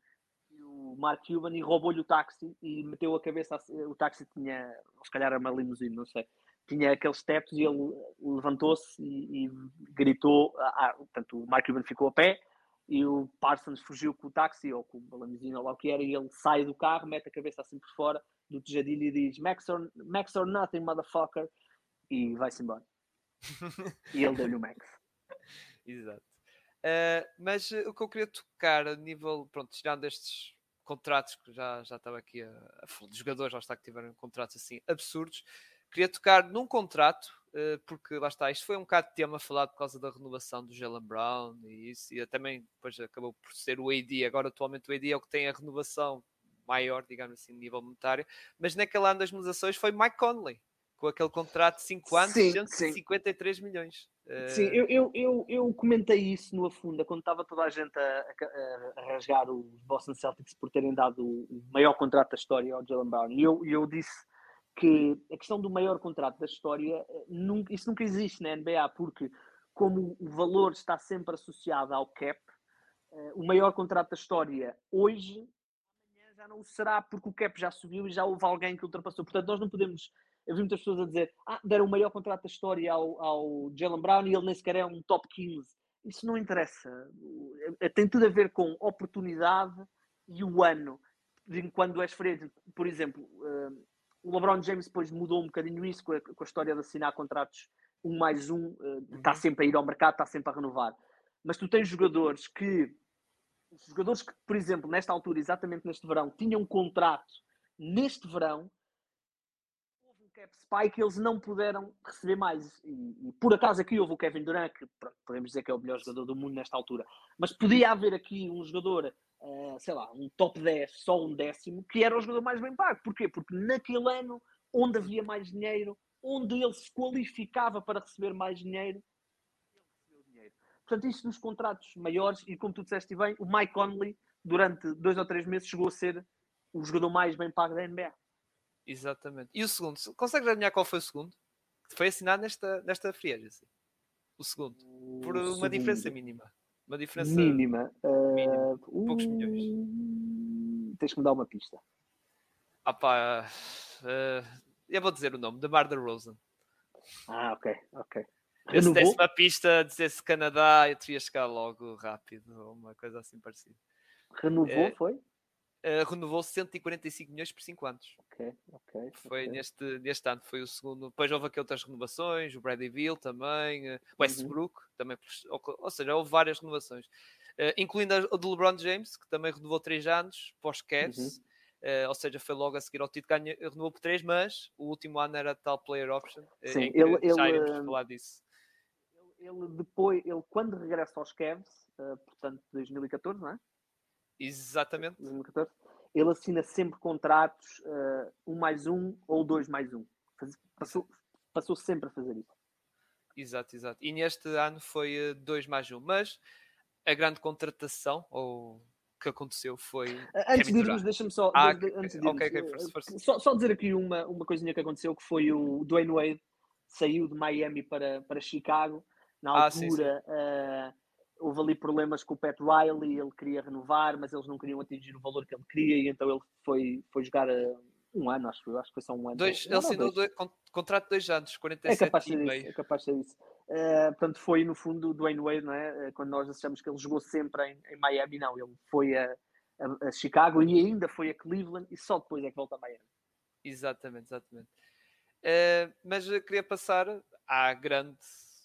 que o Mark Cuban e roubou-lhe o táxi e meteu a cabeça, o táxi tinha, se calhar era uma limusine, não sei, tinha aqueles tetos e ele levantou-se e, e, gritou, ah, portanto o Mark Cuban ficou a pé e o Parsons fugiu com o táxi ou com a limusine ou lá o que era e ele sai do carro, mete a cabeça assim por fora do tejadilho e diz Max or, Max or nothing, motherfucker e vai-se embora. e ele deu-lhe o Max. Exato. Uh, mas uh, o que eu queria tocar a nível, pronto, tirando estes contratos que já, já estava aqui a, a dos jogadores, lá está que tiveram contratos assim absurdos, queria tocar num contrato, porque lá está, isto foi um bocado de tema falado por causa da renovação do Jalen Brown e isso, e também depois acabou por ser o AD, agora atualmente o AD é o que tem a renovação maior, digamos assim, nível monetário, mas naquele ano das renovações foi Mike Conley, com aquele contrato de 5 anos, sim, 153 sim. milhões. Sim, eu, eu, eu, eu, comentei isso no Afunda quando estava toda a gente a, a, a, rasgar os Boston Celtics por terem dado o maior contrato da história ao Jalen Brown. E eu, eu disse que a questão do maior contrato da história, eh, nunca, isso nunca existe na NBA, porque como o valor está sempre associado ao cap, uh, o maior contrato da história hoje, amanhã já não o será porque o cap já subiu e já houve alguém que ultrapassou. Portanto, nós não podemos eu vi muitas pessoas a dizer ah, deram o maior contrato da história ao, ao Jalen Brown e ele nem sequer é um top 15. Isso não interessa. É, tem tudo a ver com oportunidade e o ano. De quando és frente, por exemplo, o LeBron James depois mudou um bocadinho isso com a, com a história de assinar contratos um mais um, está uhum. sempre a ir ao mercado, está sempre a renovar. Mas tu tens jogadores que, jogadores que, por exemplo, nesta altura, exatamente neste verão, tinham um contrato neste verão cap spike eles não puderam receber mais. E, e, por acaso aqui houve o Kevin Durant, que pronto, podemos dizer que é o melhor jogador do mundo nesta altura, mas podia haver aqui um jogador, uh, sei lá, um top 10, só um décimo, que era o jogador mais bem pago. Porquê? Porque naquele ano, onde havia mais dinheiro, onde ele se qualificava para receber mais dinheiro. Portanto, isso nos contratos maiores, e como tu disseste bem, o Mike Conley, durante dois ou três meses, chegou a ser o jogador mais bem pago da NBA. Exatamente. E o segundo? Consegues adivinhar qual foi o segundo? Que foi assinado nesta, nesta free agency. O segundo. Por uma segundo. diferença mínima. Uma diferença mínima. Uh, mínima. Poucos milhões. Uh, tens que me dar uma pista. Ah pá. Uh, eu vou dizer o nome. DeMar DeRozan. Ah, ok. Ok. Eu se desse uma pista, dissesse Canadá, eu teria chegar logo rápido. Uma coisa assim parecida. Renovou, é, foi? Uh, renovou 145 milhões por 5 anos. Ok, ok. Foi okay. Neste, neste ano, foi o segundo. Depois houve aqui outras renovações, o Bradley Bill também, uh, Westbrook, uhum. também, ou, ou, seja, houve várias renovações. Uh, incluindo a do LeBron James, que também renovou 3 anos, pós-Cavs. Uhum. Uh, ou seja, foi logo a seguir ao título, ganha, renovou por 3, mas o último ano era tal player option. Sim, ele, ele, já iremos falar disso. Ele, ele, depois, ele quando regressa aos Cavs, uh, portanto 2014, não é? Exatamente. 2014, ele assina sempre contratos uh, um mais um ou dois mais um. Passou, passou sempre a fazer isso. Exato, exato. E neste ano foi uh, dois mais um. Mas a grande contratação, ou que aconteceu foi. Antes de irmos, deixa-me só. Ah, antes de okay, okay, uh, Só, só, dizer aqui uma, uma coisinha que aconteceu: que foi o Dwayne Wade saiu de Miami para, para Chicago. Na altura, ah, sim, sim. Uh, houve ali problemas com o Pat Riley, ele queria renovar, mas eles não queriam atingir o valor que ele queria, e então ele foi, foi jogar a, Um ano, acho eu. Acho que foi só um ano. Dois, ele assinou dois. Dois, contrato de dois anos, 47 é capaz de ser isso, É capaz de ser isso. Uh, portanto, foi no fundo do Dwayne Wade, não é? Quando nós achamos que ele jogou sempre em, em Miami, não. Ele foi a, a, a, Chicago e ainda foi a Cleveland e só depois é que volta a Miami. Exatamente, exatamente. Uh, mas queria passar à grande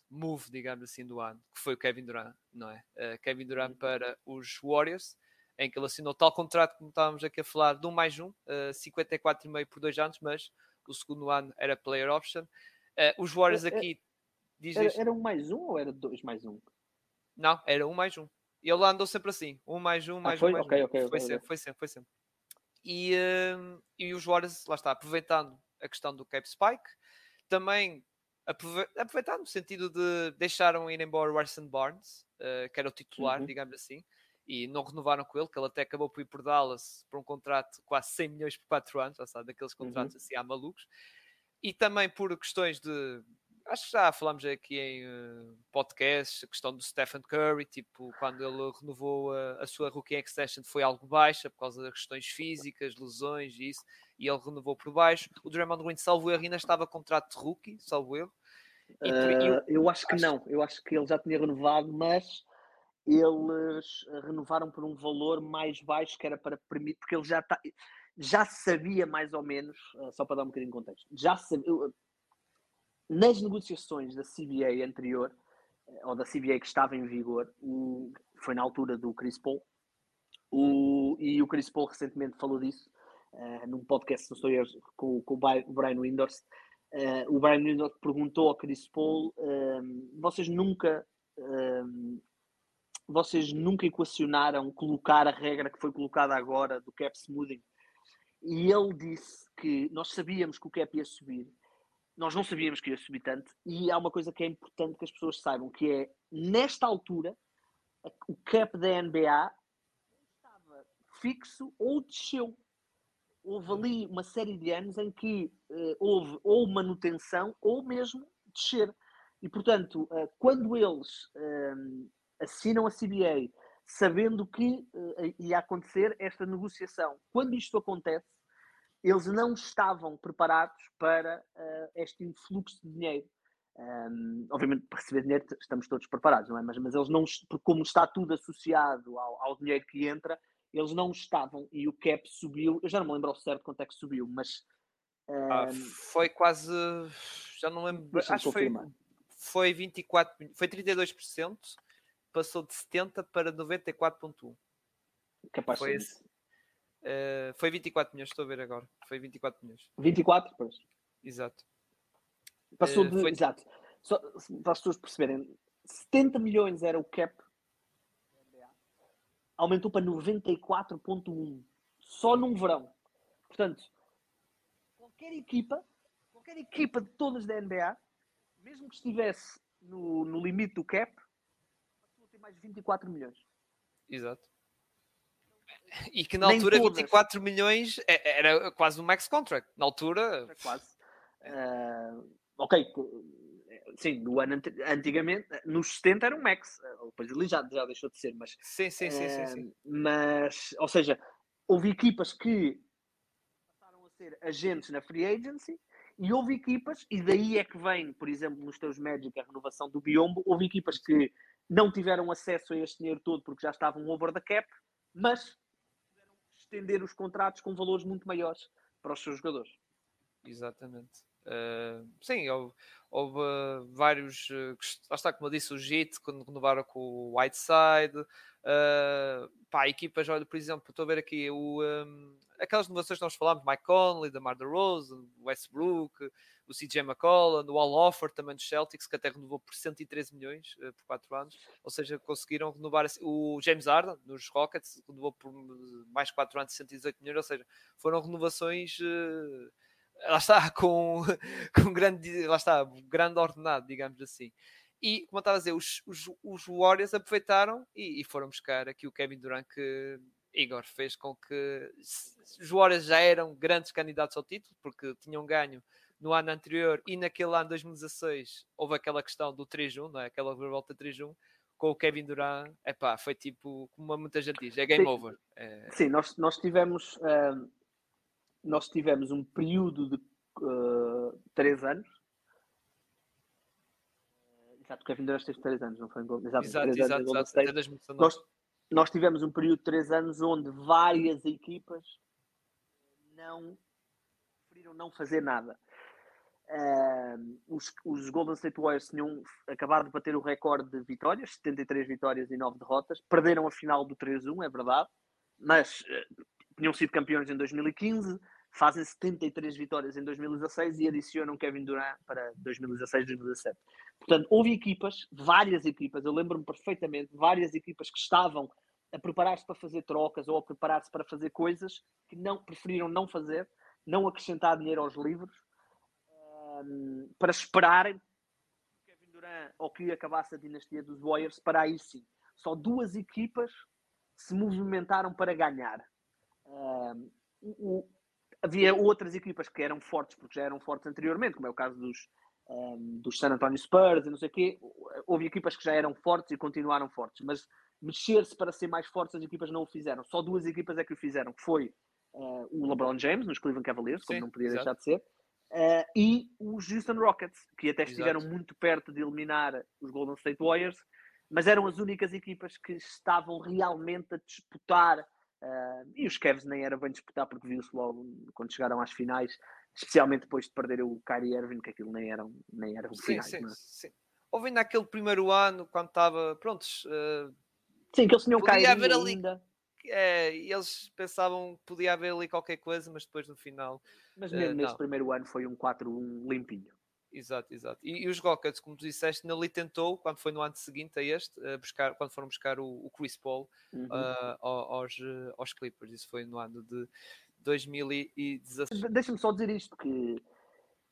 move, digamos assim, do ano, que foi o Kevin Durant, não é? Uh, Kevin Durant uhum. para os Warriors, em que ele assinou tal contrato, como estávamos aqui a falar, de um mais um, uh, eh, 54,5 por dois anos, mas o segundo ano era player option. Uh, os Warriors aqui. Diz era, era, um mais um ou era dois mais um? Não, era um mais um. E ele andou sempre assim: um mais um, ah, mais ah, um. Mais okay, um. Okay, foi, okay, sempre, foi sempre, foi sempre. E, uh, e os Warriors, lá está, aproveitando a questão do Cape Spike, também aproveitando no sentido de deixaram ir embora o Arson Barnes, uh, que era o titular, uhum. digamos assim, e não renovaram com ele, que ele até acabou por ir por Dallas por um contrato de quase 100 milhões por 4 anos, já sabe, daqueles uhum. contratos uhum. assim há malucos, e também por questões de acho que já falamos aqui em uh, podcast, a questão do Stephen Curry, tipo, quando ele renovou a, a sua rookie extension foi algo baixa por causa das questões físicas, lesões e isso, e ele renovou por baixo. O Draymond Green, salvo erro, ainda estava contrato de rookie, salvo erro. E, uh, eu, eu acho que acho... não, eu acho que ele já tinha renovado, mas eles renovaram por um valor mais baixo que era para permitir, porque ele já está já sabia mais ou menos, eh, só para dar um bocadinho de contexto, já sabia, nas negociações da CBA anterior, ou da CBA que estava em vigor, o, foi na altura do Chris Paul, o, e o Chris Paul recentemente falou disso uh, num podcast com, com o Brian Windhorst. Uh, o Brian Windhorst perguntou ao Chris Paul: uh, vocês nunca vocês nunca equacionaram colocar a regra que foi colocada agora do cap smoothing? E ele disse que nós sabíamos que o cap ia subir, nós não sabíamos que ia subir tanto, e há uma coisa que é importante que as pessoas saibam, que é, nesta altura, o cap da NBA estava fixo ou desceu. Houve ali uma série de anos em que uh, houve ou manutenção ou mesmo descer. E, portanto, uh, quando eles uh, assinam a CBA sabendo que ia acontecer esta negociação, quando isto acontece, eles não estavam preparados para este influxo de dinheiro. Um, obviamente, para receber dinheiro estamos todos preparados, não é? Mas, mas eles não, como está tudo associado ao, ao, dinheiro que entra, eles não estavam e o cap subiu. Eu já não me lembro ao certo quanto é que subiu, mas um, ah, foi quase. Já não lembro. Acho que foi, foi 24, foi 32%, passou de 70 para 94,1. Capaz foi esse, Uh, foi 24 milhões, estou a ver agora. Foi 24 milhões. 24? Pois. Exato. Passou uh, de. Foi... Exato. Só, para as pessoas perceberem, 70 milhões era o cap. Aumentou para 94,1 só num verão. Portanto, qualquer equipa, qualquer equipa de todas da NBA, mesmo que estivesse no, no limite do cap, passou a ter mais 24 milhões. Exato. E que na Nem altura todas. 24 milhões é, era quase um max contract. Na altura. Era quase. Uh, ok, sim, do ano antigamente, nos 70 era um max, depois ali já, já deixou de ser, mas. Sim, sim, sim, sim, sim. Mas, ou seja, houve equipas que passaram a ser agentes na free agency e houve equipas, e daí é que vem, por exemplo, nos teus Magic a renovação do Biombo, houve equipas que não tiveram acesso a este dinheiro todo porque já estavam over the cap, mas estender os contratos com valores muito maiores para os seus jogadores. Exatamente. Uh, sim, houve, houve uh, vários. Uh, lá está, como eu disse, o JIT, quando renovaram com o Whiteside. Uh, pá, equipas, olha, por exemplo, estou a ver aqui o, um, aquelas inovações que nós falamos: Mike Conley, Damar Rose, Westbrook, o CJ McCollum, o All Offer também dos Celtics, que até renovou por 113 milhões uh, por 4 anos, ou seja, conseguiram renovar o James Harden nos Rockets, renovou por mais 4 anos 118 milhões, ou seja, foram renovações. Uh, lá está, com, com grande, lá está, grande ordenado, digamos assim. E, como eu estava a dizer, os, os, os Warriors aproveitaram e, e, foram buscar aqui o Kevin Durant que Igor fez com que os Warriors já eram grandes candidatos ao título, porque tinham ganho no ano anterior e naquele ano 2016 houve aquela questão do 3-1, não é? Aquela volta 3-1 com o Kevin Durant, epá, foi tipo, como muita gente diz, é game sim, over. É... Sim, nós, nós tivemos uh, nós tivemos um período de uh, três anos. Exato, Kevin Durant teve três anos, não foi? Exato, exato, exato, exato, exato. Nós, nós tivemos um período de três anos onde várias equipas não preferiram não fazer nada. Uh, os, os, Golden State Warriors tinham acabado de bater o recorde de vitórias, 73 vitórias e 9 derrotas. Perderam a final do 3-1, é verdade, mas uh, tinham sido campeões em 2015, fazem 73 vitórias em 2016 e adicionam Kevin Durant para 2016-2017. Portanto, houve equipas, várias equipas, eu lembro-me perfeitamente, várias equipas que estavam a preparar-se para fazer trocas ou a preparar-se para fazer coisas que não preferiram não fazer, não acrescentar dinheiro aos livros um, para esperarem que Kevin Durant ou que acabasse a dinastia dos Warriors para aí sim. Só duas equipas se movimentaram para ganhar. Um, o, havia outras equipas que eram fortes porque já eram fortes anteriormente, como é o caso dos, um, dos San Antonio Spurs e não sei o quê. Houve equipas que já eram fortes e continuaram fortes, mas mexer-se para ser mais fortes as equipas não o fizeram. Só duas equipas é que o fizeram, que foi uh, o LeBron James nos Cleveland Cavaliers, como Sim, não podia exato. deixar de ser, Uh, e os Houston Rockets, que até estiveram Exato. muito perto de eliminar os Golden State Warriors, mas eram as únicas equipas que estavam realmente a disputar. Uh, e os Cavs nem era bem disputar, porque viu-se logo quando chegaram às finais, especialmente depois de perder o Kyrie Irving, que aquilo nem era, nem era o sim, finais. Sim, é? sim. Houve naquele primeiro ano, quando estava, prontos. Uh, sim, que eles tinham Kyrie haver ali, ainda. É, eles pensavam que podia haver ali qualquer coisa, mas depois no final mas mesmo uh, nesse primeiro ano foi um 4-1 limpinho. Exato, exato. E, e, os Rockets, como tu disseste, ali tentou, quando foi no ano seguinte a este, buscar, quando foram buscar o, o Chris Paul uhum. uh, aos, aos Clippers. Isso foi no ano de 2016. Deixa-me só dizer isto, que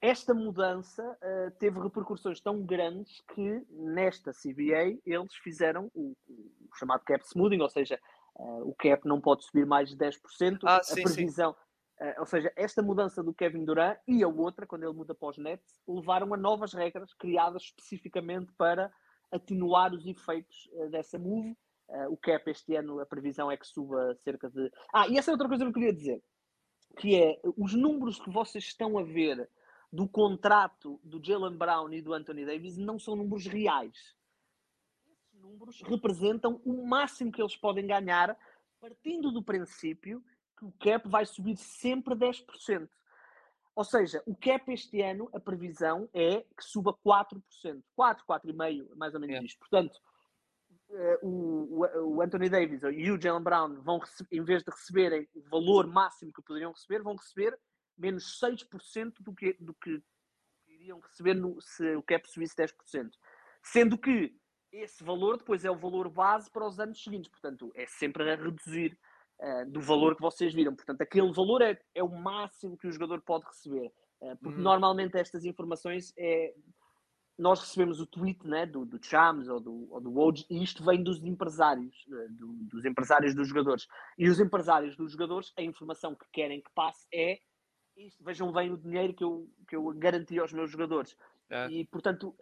esta mudança uh, teve repercussões tão grandes que nesta CBA eles fizeram o, o chamado cap smoothing, ou seja, uh, o cap não pode subir mais de 10%. Ah, sim, a previsão, sim. Uh, ou seja, esta mudança do Kevin Durant e a outra, quando ele muda para os Nets, levaram a novas regras criadas especificamente para atenuar os efeitos uh, dessa move. Uh, o cap este ano, a previsão é que suba cerca de. Ah, e essa é outra coisa que eu queria dizer, que é os números que vocês estão a ver do contrato do Jalen Brown e do Anthony Davis não são números reais. Esses números representam o máximo que eles podem ganhar, partindo do princípio que o cap vai subir sempre 10%. Ou seja, o cap este ano, a previsão é que suba 4%. 4, 4,5%, mais ou menos é. isto. Portanto, uh, o, o, Anthony Davis e o Jalen Brown vão, em vez de receberem o valor máximo que poderiam receber, vão receber menos 6% do que, do que iriam receber no, se o cap subisse 10%. Sendo que esse valor depois é o valor base para os anos seguintes. Portanto, é sempre a reduzir uh, do valor que vocês viram. Portanto, aquele valor é, é o máximo que o jogador pode receber. Uh, porque uhum. normalmente estas informações é. Nós recebemos o tweet né, do, do Chams ou do, ou do Woj, e isto vem dos empresários, uh, do, dos empresários dos jogadores. E os empresários dos jogadores, a informação que querem que passe é isto, vejam bem o dinheiro que eu, que eu garanti aos meus jogadores. É. E, portanto,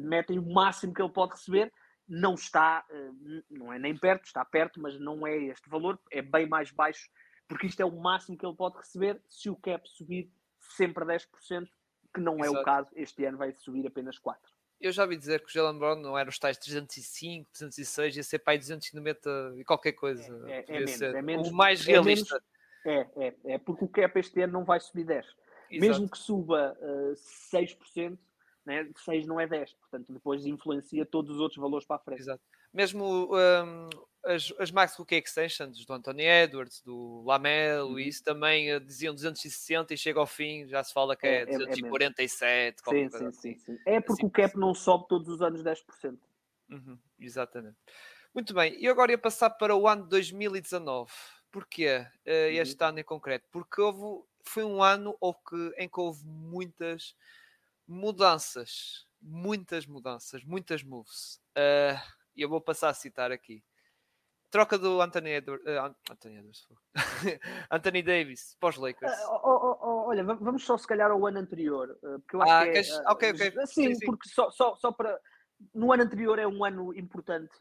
metem o máximo que ele pode receber não está, eh, não é nem perto, está perto, mas não é este valor, é bem mais baixo, porque isto é o máximo que ele pode receber se o cap subir sempre a 10%, que não Exato. é o caso, este ano vai subir apenas 4%. Eu já ouvi dizer que o Jalen Brown não era os tais 305, 306, ia ser para aí 290 e qualquer coisa. É, é, é menos, é menos, o mais realista. É, menos, é, é, é, porque o cap este ano não vai subir 10%. Exato. Mesmo que suba uh, eh, 6%, né? 6 não é 10, portanto depois influencia todos os outros valores para a frente. Exato. Mesmo um, as, as Max Rookie Extensions do Anthony Edwards, do Lamelo, uhum. isso também uh, diziam 260 e chega ao fim, já se fala que é, é 247. É, sim, sim, assim. sim, sim, É porque assim, o cap não sobe todos os anos 10%. Uhum, exatamente. Muito bem, e agora ia passar para o ano de 2019. Porquê? Uh, este uhum. ano em concreto? Porque houve, foi um ano que, em que houve muitas mudanças, muitas mudanças, muitas moves. Uh, eu vou passar a citar aqui. Troca do Anthony, Edwards, uh, Anthony, Edwards, Anthony Davis para os Lakers. Uh, oh, oh, oh, olha, vamos só se calhar ao ano anterior. porque eu acho ah, que é, queres... ok, ok. Sim, sim, sim, porque só, só, só para. No ano anterior é um ano importante,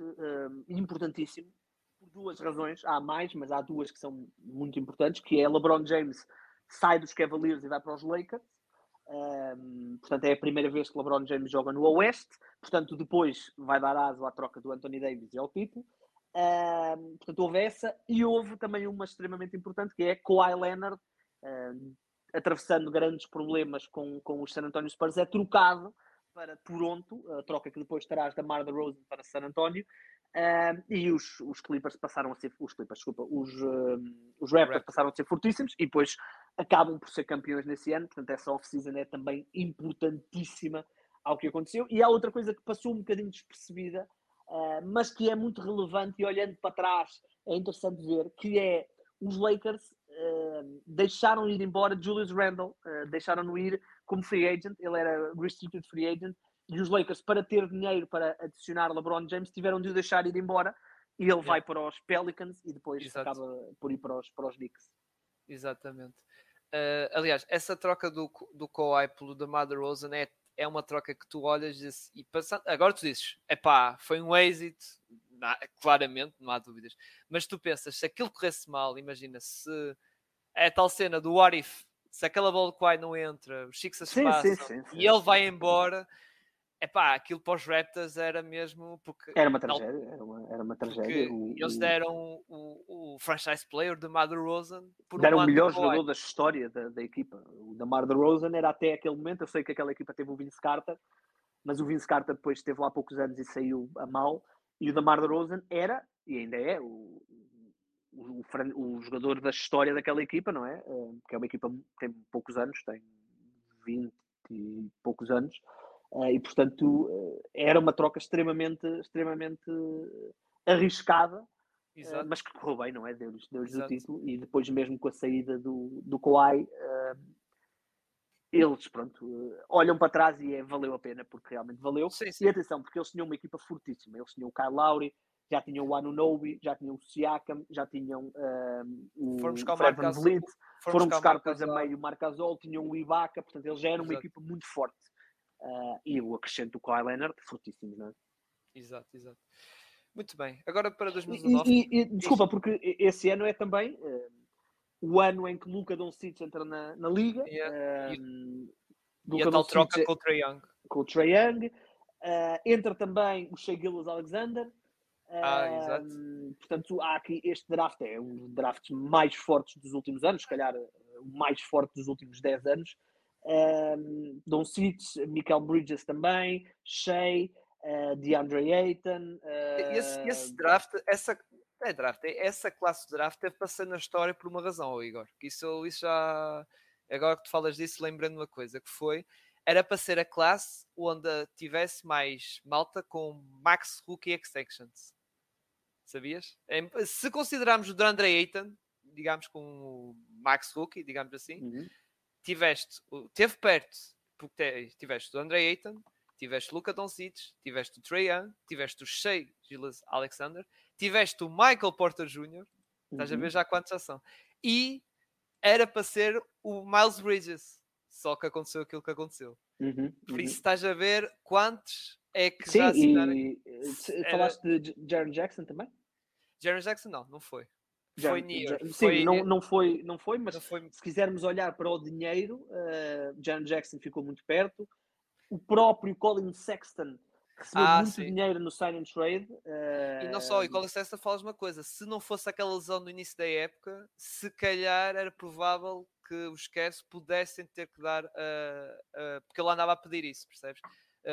importantíssimo, por duas razões. Há mais, mas há duas que são muito importantes, que é LeBron James sai dos Cavaliers e vai para os Lakers. Um, portanto, é a primeira vez que LeBron James joga no Oeste. Portanto, depois vai dar aso à troca do Anthony Davis e ao título. Um, portanto, houve essa e houve também uma extremamente importante que é Kawhi Leonard, um, atravessando grandes problemas com, com os San Antonio Spurs, é trocado para Toronto, a troca que depois terás da Mar Rose para San Antonio. e os, os Clippers passaram a ser os Clippers, desculpa, os, os Raptors passaram a ser fortíssimos e depois acabam por ser campeões nesse ano, portanto essa off-season é também importantíssima ao que aconteceu. E há outra coisa que passou um bocadinho despercebida, uh, mas que é muito relevante e olhando para trás é interessante ver, que é os Lakers uh, deixaram ir embora Julius Randle, uh, deixaram-no ir como free agent, ele era restricted free agent, e os Lakers, para ter dinheiro para adicionar LeBron James, tiveram de o deixar ir embora, e ele vai para os Pelicans e depois Exato. acaba por ir para os, para os Knicks. Exatamente. Uh, aliás, essa troca do, do Kawhi pelo DeMar DeRozan é, é uma troca que tu olhas e, passando, agora tu dizes, é pá, foi um êxito, não, claramente, não há dúvidas, mas tu pensas, se aquilo corresse mal, imagina, se é tal cena do What If, se aquela bola de Kawhi não entra, os Sixers sim, passam sim, sim, sim, e ele vai embora, é pá, aquilo para os Raptors era mesmo porque era uma tragédia, não, era, uma, era uma tragédia. O, eles deram o, o, franchise player de Mar Rosen por deram um o melhor jogador da história da, da equipa. O Damar Rosen era até aquele momento, eu sei que aquela equipa teve o Vince Carter, mas o Vince Carter depois esteve lá há poucos anos e saiu a mal, e o Damar Rosen era, e ainda é, o, o, o, jogador da história daquela equipa, não é? Eh, que é uma equipa que tem poucos anos, tem 20 e poucos anos, e portanto eh, era uma troca extremamente, extremamente arriscada, Exato. mas que correu bem, não é? Deu-lhes deu o título, e depois mesmo com a saída do, do Kawhi, eles, pronto, olham para trás e é, valeu a pena, porque realmente valeu. Sim, sim. E atenção, porque eles tinham uma equipa fortíssima. Eles tinham o Kyle Lowry, já tinham o Anunobi, já tinham o Siakam, já tinham um, o foram buscar Fred Van Vliet, foram buscar depois a meio o Marcasol, tinham o Ibaka, portanto eles já eram Exato. uma equipa muito forte. Uh, e o acrescento do Kawhi Leonard, fortíssimo, não é? Exato, exato. Muito bem, agora para 2019. E, e, e, desculpa, porque esse ano é também uh, o ano em que Luca Doncic entra na, na liga. Yeah. Um, e, a tal troca com o Trae Young. Com o Trae Young. Uh, entra também o Shea Gillas Alexander. Ah, exato. portanto, há aqui este draft é um dos drafts mais fortes dos últimos anos, se calhar o mais forte dos últimos 10 anos. Um, Don Seats, Michael Bridges também, Shea, uh, DeAndre Ayton. Uh, esse, esse, draft, essa é draft, essa classe de draft teve para ser na história por uma razão, Igor. Que isso, isso já. Agora que tu falas disso, lembrando uma coisa que foi era para ser a classe onde tivesse mais malta com max rookie extensions. Sabias? Se considerarmos o DeAndre Ayton, digamos com o Max Rookie, digamos assim, uhum. Tiveste, teve perto, porque tiveste o DeAndre Ayton, tiveste o Luca Doncic, tiveste o Trey Young, tiveste o Shea Gilles Alexander, tiveste o Michael Porter Jr., uhum. estás a ver uhum. já quantos já são, e era para ser o Miles Bridges, só que aconteceu aquilo que aconteceu. Uhum, Por isso uhum. estás a ver quantos é que Sim, já assinaram. E, Era... Falaste de Jaron Jackson também? Jaron Jackson não, não foi. Foi near. Sim, foi... Não, não, foi, não foi, mas não foi... se quisermos olhar para o dinheiro, uh, Jaron Jackson ficou muito perto. O próprio Colin Sexton recebeu ah, muito sim. dinheiro no sign and trade. Uh... E não só, e Colin Sexton falas uma coisa: se não fosse aquela lesão no início da época, se calhar era provável que os Cavs pudessem ter que dar, uh, uh, porque ele andava a pedir isso, percebes?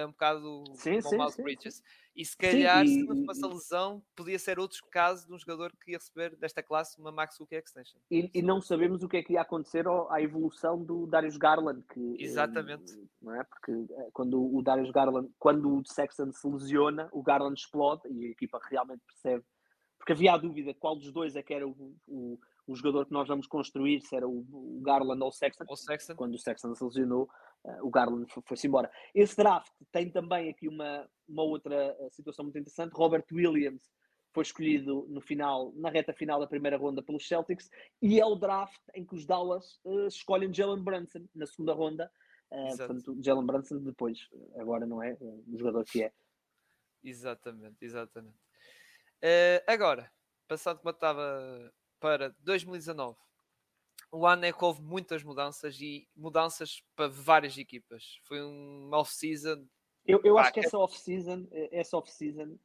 Um bocado sim, com sim, Miles Bridges. E se calhar, sim, e, se não fosse a lesão, podia ser outro caso de um jogador que ia receber desta classe uma Max Hook Extension. E, e, não sabemos o que é que ia acontecer à evolução do Darius Garland. Que, Exatamente. Não é? Porque eh, quando o Darius Garland, quando o Sexton se lesiona, o Garland explode e a equipa realmente percebe. Porque havia a dúvida qual dos dois é que era o, o o jogador que nós vamos construir, se era o, o Garland ou o Sexton. o Sexton. Quando o Sexton se lesionou, o Garland foi-se embora. Esse draft tem também aqui uma, uma outra uh, situação muito interessante. Robert Williams foi escolhido no final, na reta final da primeira ronda pelos Celtics, e é o draft em que os Dallas uh, escolhem Jalen Brunson na segunda ronda. Uh, portanto, Jalen Brunson depois, agora não é o jogador que é. Exatamente, exatamente. Uh, agora, passando como estava para 2019, o ano é que houve muitas mudanças e mudanças para várias equipas. Foi um off-season. Eu, eu acho que essa off-season, essa off-season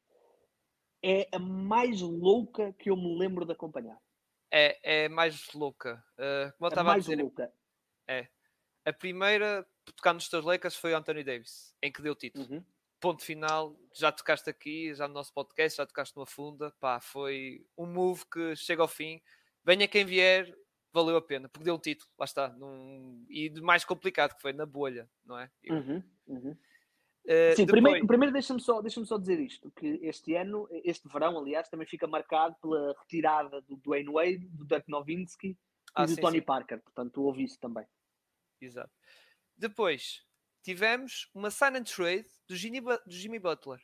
é a mais louca que eu me lembro de acompanhar. É, é mais louca. Uh, como eu estava a dizer, louca. É. A primeira, tocar nos teus Lakers, foi o Anthony Davis, em que deu título. Uhum. Ponto final, já tocaste aqui, já no nosso podcast, já tocaste numa funda. Pá, foi um move que chega ao fim. Venha quem vier, valeu a pena, porque deu um título, lá está. Num... E de mais complicado, que foi na bolha, não é? Uhum, uhum. Uh, Sim, depois... primeiro, primeiro deixa-me só, deixa só dizer isto, que este ano, este verão, aliás, também fica marcado pela retirada do Dwayne Wade, do Dirk Nowitzki ah, e do sim, Tony sim. Parker. Portanto, houve isso também. Exato. Depois, tivemos uma sign and trade do Jimmy, do Jimmy Butler,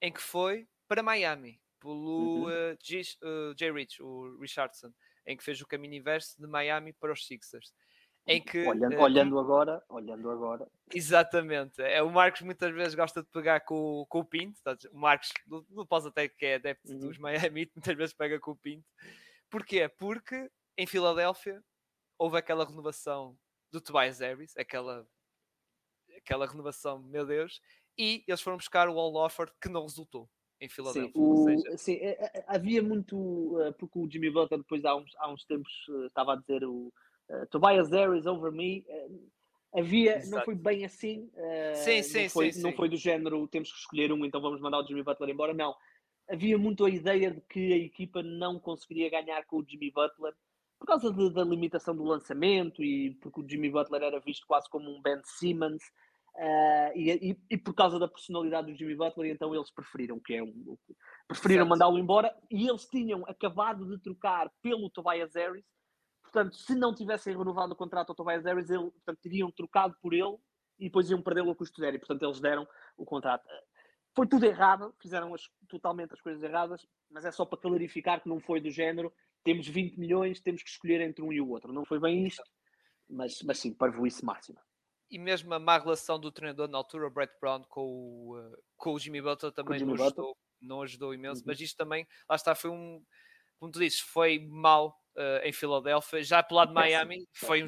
em que foi para Miami, pelo uhum. uh, G, uh, Jay Rich, o Richardson, em que fez o caminho inverso de Miami para os Sixers em que olhando, uh, olhando agora, olhando agora. Exatamente. É, o Marcos muitas vezes gosta de pegar com, com o Pinto. Tá? O Marcos, não posso até que é adepto uhum. dos Miami, muitas vezes pega com o Pinto. Porquê? Porque em Filadélfia houve aquela renovação do Tobias Harris, aquela aquela renovação, meu Deus, e eles foram buscar o All Offer que não resultou em Filadélfia. Sim, o, seja... sim, é, é, havia muito, eh, porque o Jimmy Butler depois há uns, há uns tempos eh, estava a dizer o uh, Tobias Harris over me. Havia, Exato. não foi bem assim. Uh, sim, sim, não foi, sim, não foi do género temos que escolher um, então vamos mandar o Jimmy Butler embora. Não. Havia muito a ideia de que a equipa não conseguiria ganhar com o Jimmy Butler por causa de, da limitação do lançamento e porque o Jimmy Butler era visto quase como um Ben Simmons. Uh, e, e, e, por causa da personalidade do Jimmy Butler, então eles preferiram que é um, preferiram mandá-lo embora e eles tinham acabado de trocar pelo Tobias Harris Portanto, se não tivessem renovado o contrato ao Tobias Harris, ele, portanto, teriam trocado por ele e depois iam perdê-lo a custo zero. E, portanto, eles deram o contrato. Foi tudo errado, fizeram as, totalmente as coisas erradas, mas é só para clarificar que não foi do género. Temos 20 milhões, temos que escolher entre um e o outro. Não foi bem isto, mas, mas sim, parvoíce máxima. E mesmo a má relação do treinador na altura, o Brett Brown, com o, uh, com o Jimmy Butler também Jimmy não, Ajudou, não ajudou imenso. Uhum. Mas isto também, lá está, foi um, como tu dizes, foi mau uh, em Filadélfia. Já pelo lado de Miami foi um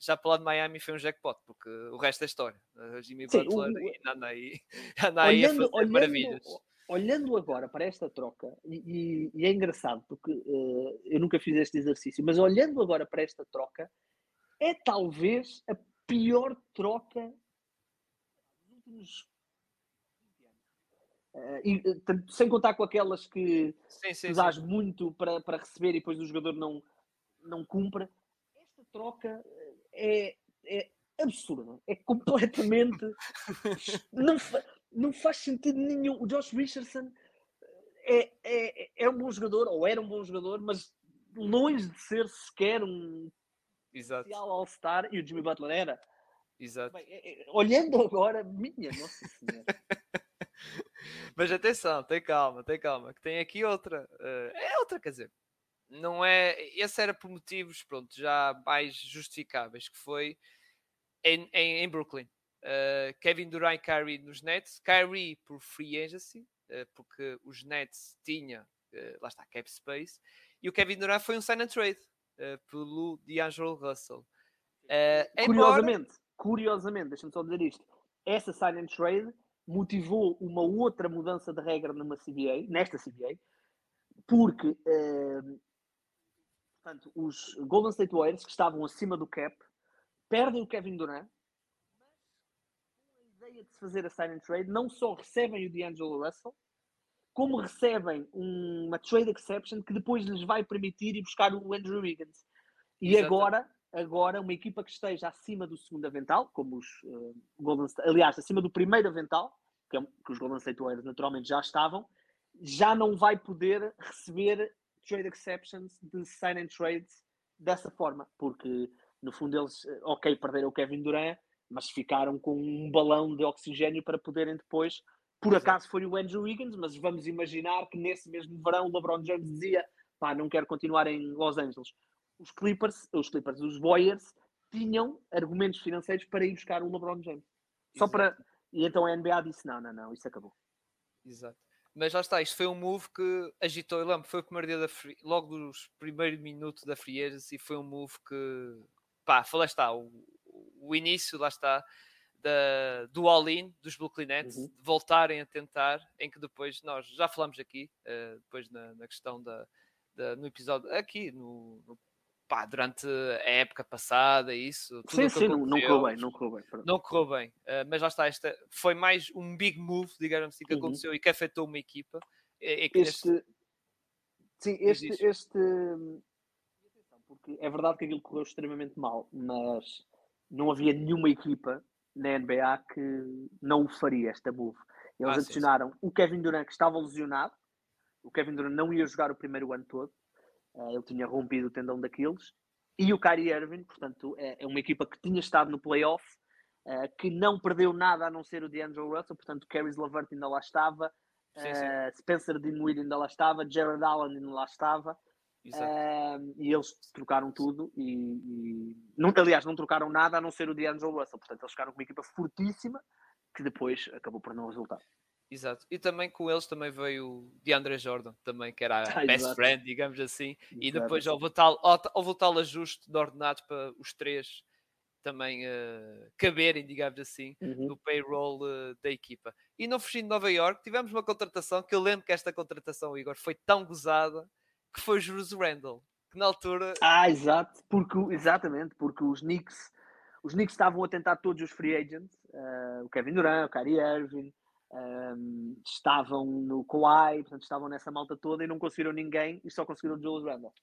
já pelo lado de Miami foi um jackpot, porque o resto é história. Uh, Jimmy Sim, Butler o, e anda aí, anda aí olhando, a fazer olhando, maravilhas. Olhando agora para esta troca, e, e é engraçado porque uh, eu nunca fiz este exercício, mas olhando agora para esta troca, é talvez a pior troca dos últimos Uh, e, eh, sem contar com aquelas que sim, sim, dás sim. muito para, para receber e depois o jogador não, não cumpre. Esta troca é, é absurda. É completamente. não, fa, não faz sentido nenhum. O Josh Richardson é, é, é um bom jogador, ou era um bom jogador, mas longe de ser sequer um Exato. All-Star, e o Jimmy Butler era. Exato. Bem, é, é, olhando agora, minha Nossa Senhora. Mas atenção, tem calma, tem calma, que tem aqui outra. Uh, é outra, quer dizer, não é. Esse era por motivos, pronto, já mais justificáveis, que foi em, em, em Brooklyn. Uh, Kevin Durant e Kyrie nos Nets, Kyrie por free agency, uh, porque os Nets tinham, lá está, cap space, e o Kevin Durant foi um sign and trade pelo D'Angelo Russell. curiosamente, embora... curiosamente, deixa-me só dizer isto, essa sign and trade motivou uma outra mudança de regra numa CBA, nesta CBA, porque eh, portanto, os Golden State Warriors, que estavam acima do cap, perdem o Kevin Durant, mas com a ideia de se fazer a sign and trade, não só recebem o D'Angelo Russell, como recebem uma trade exception que depois lhes vai permitir ir buscar o Andrew Wiggins. E agora, agora, uma equipa que esteja acima do segundo avental, como os uh, Golden State, aliás, acima do primeiro avental, que, é, que os Golden State Warriors naturalmente já estavam, já não vai poder receber trade exceptions de sign and trades dessa forma, porque no fundo eles, eh, ok, perderam o Kevin Durant, mas ficaram com um balão de oxigênio para poderem depois, por acaso foi o Andrew Wiggins, mas vamos imaginar que nesse mesmo verão o LeBron James dizia, pá, não quero continuar em Los Angeles. Os Clippers, os Clippers, os Warriors tinham argumentos financeiros para ir buscar o LeBron James. Só Exato. para e então a NBA disse: não, não, não, isso acabou. Exato. Mas já está, isto foi um move que agitou, eu lembro, foi o primeiro dia da free, logo dos primeiros minutos da Free Agency, foi um move que, pá, lá está, o, o início, lá está, da, do all-in dos Brooklyn Nets, uhum. de voltarem a tentar, em que depois nós já falamos aqui, uh, depois na, na questão da, da, no episódio, aqui no, no pá, durante a época passada, isso. sim, sim, não, não correu bem, não correu bem. Pronto. Não correu bem, uh, mas lá está, esta foi mais um big move, digamos assim, que uhum. aconteceu e que afetou uma equipa. É, é este, neste... Sim, este, este. Porque é verdade que aquilo correu extremamente mal, mas não havia nenhuma equipa na NBA que não o faria, esta move. Eles ah, adicionaram sim, sim. o Kevin Durant, que estava lesionado. O Kevin Durant não ia jogar o primeiro ano todo. Uh, ele tinha rompido o tendão daqueles. E o Kyrie Irving, portanto, é, é uma equipa que tinha estado no playoff, uh, que não perdeu nada a não ser o DeAndre Russell. Portanto, Caris LeVert ainda lá estava. Sim, sim. Uh, Spencer Dinwiddie ainda lá estava. Jared Allen ainda lá estava. Uh, e eles trocaram tudo e, e não, aliás, não trocaram nada a não ser o DeAndre Russell. Portanto, eles ficaram com uma equipa fortíssima que depois acabou por não resultar. Exato. E também com eles também veio o DeAndre Jordan, também, que era a ah, best exato. friend, digamos assim. Exato. E depois houve o, tal, houve o tal ajuste de ordenados para os três também uh, caberem, digamos assim, uhum. no payroll uh, da equipa. E no fugindo de Nova York tivemos uma contratação que eu lembro que esta contratação, Igor, foi tão gozada que foi Jules Randall, que na altura. Ah, exato, porque, exatamente, porque os Knicks, os Knicks estavam a tentar todos os free agents, uh, o Kevin Durant, o Kyrie Irving, um, estavam no Kawhi, portanto estavam nessa malta toda e não conseguiram ninguém e só conseguiram o Jules Randall.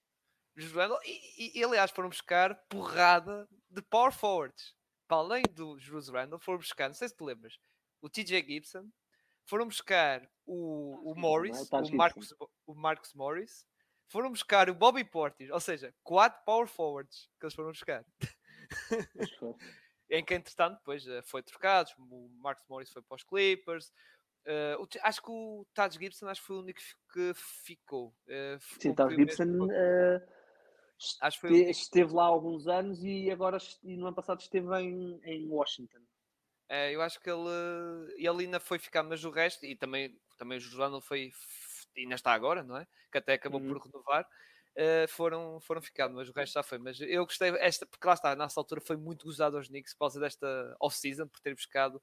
Jules Randall, e, e, e, aliás foram buscar porrada de power forwards. Para além do Jules Randall, foram buscar, não sei se te lembras, o TJ Gibson, foram buscar o, o Morris, o Marcus, o Marcus Morris, foram buscar o Bobby Portis, ou seja, quatro power forwards que eles foram buscar. em que, entretanto, depois uh, foi trocado. O Marcus Morris foi para os Clippers. Uh, o, acho que o Taj Gibson acho que foi o único que ficou. Uh, Sim, Taj Gibson acho que foi esteve lá há alguns anos e agora e no ano passado esteve em, em Washington. eu acho que ele, ele ainda foi ficar, mas o resto, e também, também o João foi ainda está agora, não é? Que até acabou uhum. por renovar. Uh, foram, foram ficando, mas o resto já foi. Mas eu gostei, esta, porque lá está, nessa altura foi muito gozado aos Knicks por causa desta off-season, por ter buscado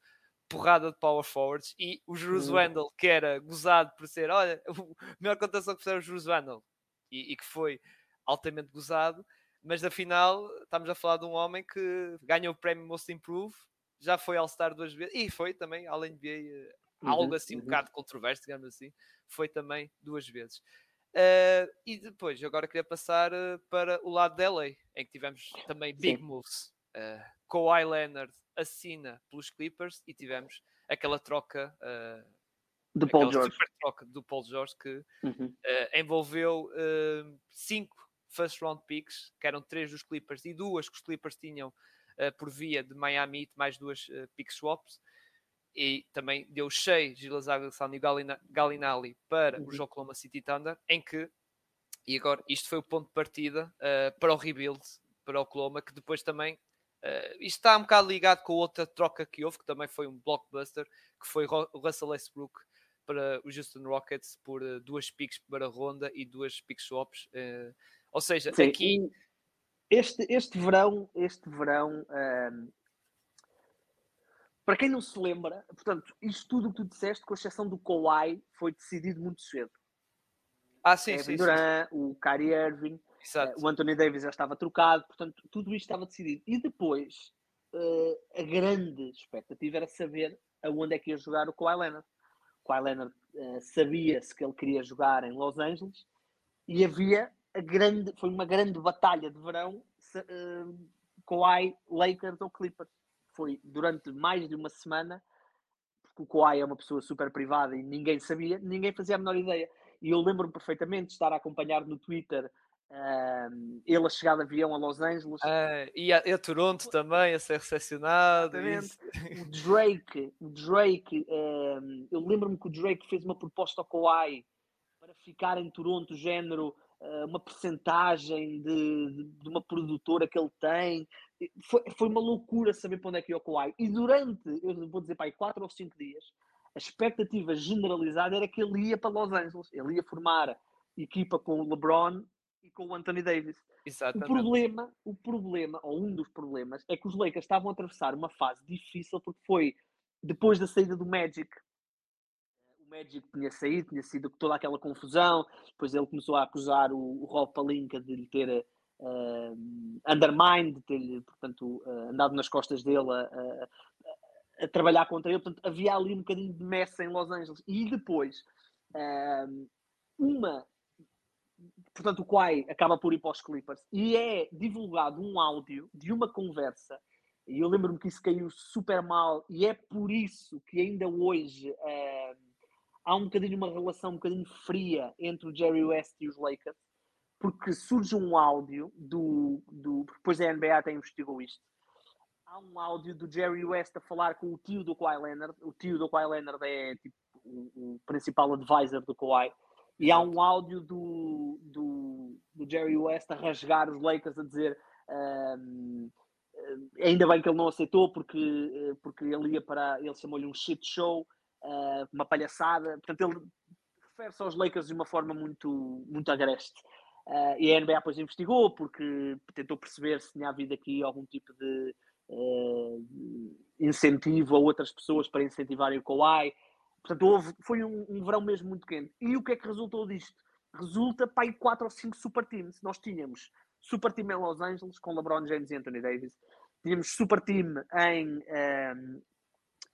porrada de power forwards e o Jules uhum. Wendell, que era gozado por ser, olha, a melhor contação que fizeram o Jules Wendell e, e, que foi altamente gozado, mas afinal estamos a falar de um homem que ganhou o prémio Most Improved, já foi All-Star duas vezes e foi também, além de NBA, uhum. algo assim, um uhum. bocado controverso, digamos assim foi também duas vezes. Uh, e depois, agora queria passar uh, para o lado da LA, em que tivemos também big Sim. moves. Uh, Kawhi Leonard assina pelos Clippers e tivemos aquela troca uh, do Paul George. troca do Paul George que uhum. envolveu cinco first round picks, que eram três dos Clippers e duas que os Clippers tinham por via de Miami, mais duas pick swaps e também deu Shea, Gilas Alexander e Galinali para uhum. o Oklahoma City Thunder, em que, e agora isto foi o ponto de partida uh, para o rebuild, para o Oklahoma, que depois também, uh, isto está um bocado ligado com outra troca que houve, que também foi um blockbuster, que foi o Russell Westbrook para o Houston Rockets por uh, duas picks para a ronda e duas pick swaps. Ou seja, Sim, aqui... Este, este verão, este verão para quem não se lembra, portanto, isto tudo o que tu disseste, com exceção do Kawhi, foi decidido muito cedo. Ah, sim, Kevin sim, Durant, sim. o Kyrie Irving, Exato. o Anthony Davis já estava trocado, portanto, tudo isto estava decidido. E depois, uh, a grande expectativa era saber aonde é que ia jogar o Kawhi Leonard. O Kawhi Leonard uh, sabia-se que ele queria jogar em Los Angeles e havia a grande, foi uma grande batalha de verão, uh, Kawhi, Lakers ou Clippers foi durante mais de uma semana, porque o Kawhi é uma pessoa super privada e ninguém sabia, ninguém fazia a menor ideia. E eu lembro-me perfeitamente de estar a acompanhar no Twitter um, ele a chegar de avião a Los Angeles. Uh, e, a, e, a, Toronto também a ser recepcionado. O Drake, o Drake um, eu lembro-me que o Drake fez uma proposta ao Kawhi para ficar em Toronto, género, uh, uma percentagem de, de, de, uma produtora que ele tem foi, foi uma loucura saber para onde é que ia o Kawhi. E durante, eu vou dizer, pai, quatro ou cinco dias, a expectativa generalizada era que ele ia para Los Angeles, ele ia formar equipa com o LeBron e com o Anthony Davis. Exatamente. O problema, o problema, ou um dos problemas, é que os Lakers estavam a atravessar uma fase difícil porque foi depois da saída do Magic. O Magic tinha saído, tinha sido toda aquela confusão. Depois ele começou a acusar o, o Rob Palinka de lhe ter uh, undermined, de ter portanto, uh, andado nas costas dele a, a, a, trabalhar contra ele. Portanto, havia ali um bocadinho de messa em Los Angeles. E depois, uh, uma portanto, o Kawhi acaba por ir para os Clippers e é divulgado um áudio de uma conversa. E eu lembro-me que isso caiu super mal, e é por isso que ainda hoje há um bocadinho uma relação um bocadinho fria entre o Jerry West e os Lakers, porque surge um áudio do. do depois a NBA até investigou isto. Há um áudio do Jerry West a falar com o tio do Kawhi Leonard. O tio do Kawhi Leonard é tipo o, o principal advisor do Kawhi e há um áudio do, do, do, Jerry West a rasgar os Lakers a dizer um, ainda bem que ele não aceitou porque, porque ele ia para. Ele chamou-lhe um shit show, uh, uma palhaçada. Portanto, ele refere-se aos Lakers de uma forma muito, muito agreste. Uh, e a NBA depois investigou porque tentou perceber se tinha havido aqui algum tipo de uh, incentivo a outras pessoas para incentivarem o Kawhi. Portanto, houve, foi um, um, verão mesmo muito quente. E o que é que resultou disto? Resulta para aí 4 ou 5 super teams. Nós tínhamos super team em Los Angeles com LeBron James e Anthony Davis. Tínhamos super team em, um, ehm,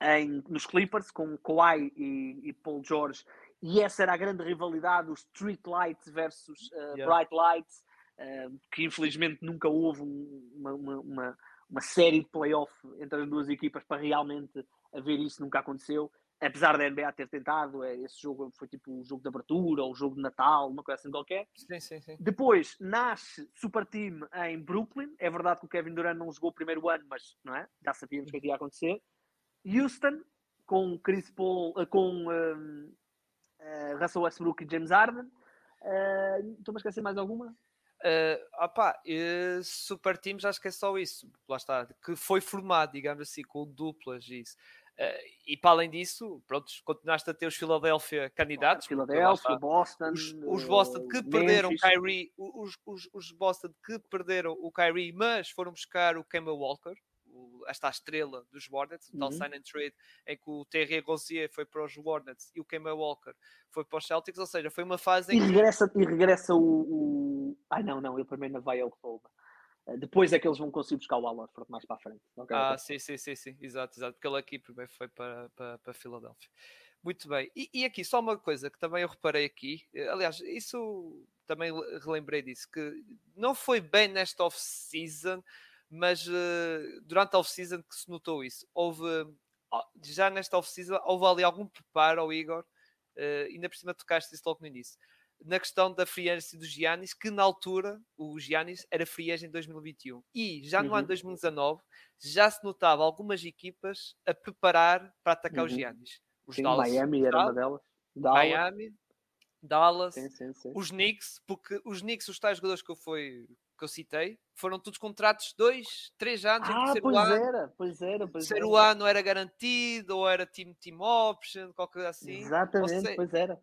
em, nos Clippers com Kawhi e, e, Paul George. E essa era a grande rivalidade, os Street Lights versus uh, yeah. Bright Lights, uh, que infelizmente nunca houve uma, uma, uma, uma série de playoff entre as duas equipas para realmente haver isso, nunca aconteceu apesar da NBA ter tentado, é, esse jogo foi tipo o jogo de abertura ou o jogo de Natal, uma coisa assim qualquer. Sim, sim, sim. Depois nasce Super Team em Brooklyn. É verdade que o Kevin Durant não jogou o primeiro ano, mas não é? já sabíamos o é que ia acontecer. Houston, com Chris Paul, eh, com um, uh, eh, Russell Westbrook e James Harden. Uh, Estou-me a esquecer mais alguma? Uh, opa, uh, Super Teams acho que é só isso, lá está, que foi formado, digamos assim, com duplas e isso. Uh, e para além disso, pronto, continuaste a ter os Philadelphia candidatos. Philadelphia, Boston. Os, os Boston que Memphis. perderam Kyrie, os, os, os Boston que perderam o Kyrie, mas foram buscar o Kemba Walker, o, esta estrela dos Hornets, o tal uhum. sign and trade, em que o Terry Rozier foi para os Hornets e o Kemba Walker foi para os Celtics, ou seja, foi uma fase em e regressa, que... E regressa o, o... Ai não, não, ele primeiro vai ao Oklahoma. Eh, depois é que eles vão conseguir buscar o Alford mais para a frente. Okay, ah, okay. sim, sim, sim, sim, exato, exato, porque ele aqui primeiro foi para, para, para Filadélfia. Muito bem, e, e, aqui só uma coisa que também eu reparei aqui, eh, aliás, isso também relembrei disso, que não foi bem nesta off-season, mas uh, durante a off-season que se notou isso. Houve, já nesta off-season, houve ali algum preparo ao Igor, uh, ainda por cima tocaste isso logo no início na questão da free agency do Giannis, que na altura o Giannis era free agent em 2021. E já no uhum. ano 2019 já se notava algumas equipas a preparar para atacar uhum. o Giannis. Os sim, Dallas, Miami era uma delas. Dallas. Miami, Dallas, sim, sim, os Knicks, porque os Knicks, os tais jogadores que eu, fui, que eu citei, foram todos contratos dois, três anos. Ah, pois ano, era, pois era, pois terceiro era. ano era garantido, ou era team, team option, qualquer coisa assim. Exatamente, seja, pois era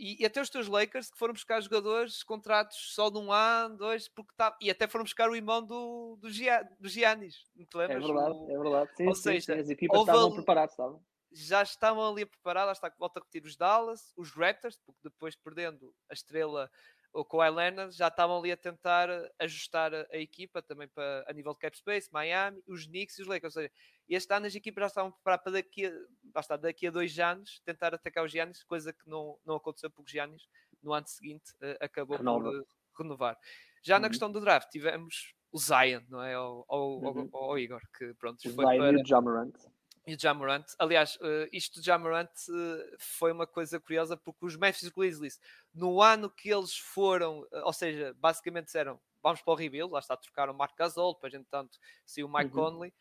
e, e, até os teus Lakers que foram buscar jogadores, contratos só de um ano, dois, porque tá, e até foram buscar o irmão do, do, Gia, do Giannis, não te é lembras? É verdade, o, é verdade. Sim, Ou sim, seja, sim, as equipas estavam preparadas, estavam. Já estavam ali a preparar, lá está, volta a repetir os Dallas, os Raptors, porque depois perdendo a estrela o Kawhi Leonard já estavam ali a tentar ajustar a, a, equipa também para, a nível de cap space, Miami, os Knicks e os Lakers. Ou seja, este ano as equipas já estavam preparadas para daqui a, basta, daqui a dois anos tentar atacar os Giannis, coisa que não, não aconteceu porque os Giannis no ano seguinte uh, acabou Renova. por renovar. Já uhum. na questão do draft tivemos o Zion, não é? Ao, ao, uhum. Igor, que pronto, o foi Zion para... e o Jamarant e o Jamorant. Aliás, uh, isto do Jamorant uh, foi uma coisa curiosa porque os Memphis Grizzlies, no ano que eles foram, uh, ou seja, basicamente disseram vamos para o rebuild, lá está, trocaram o Mark Gasol, depois entretanto saiu o Mike uhum. Conley,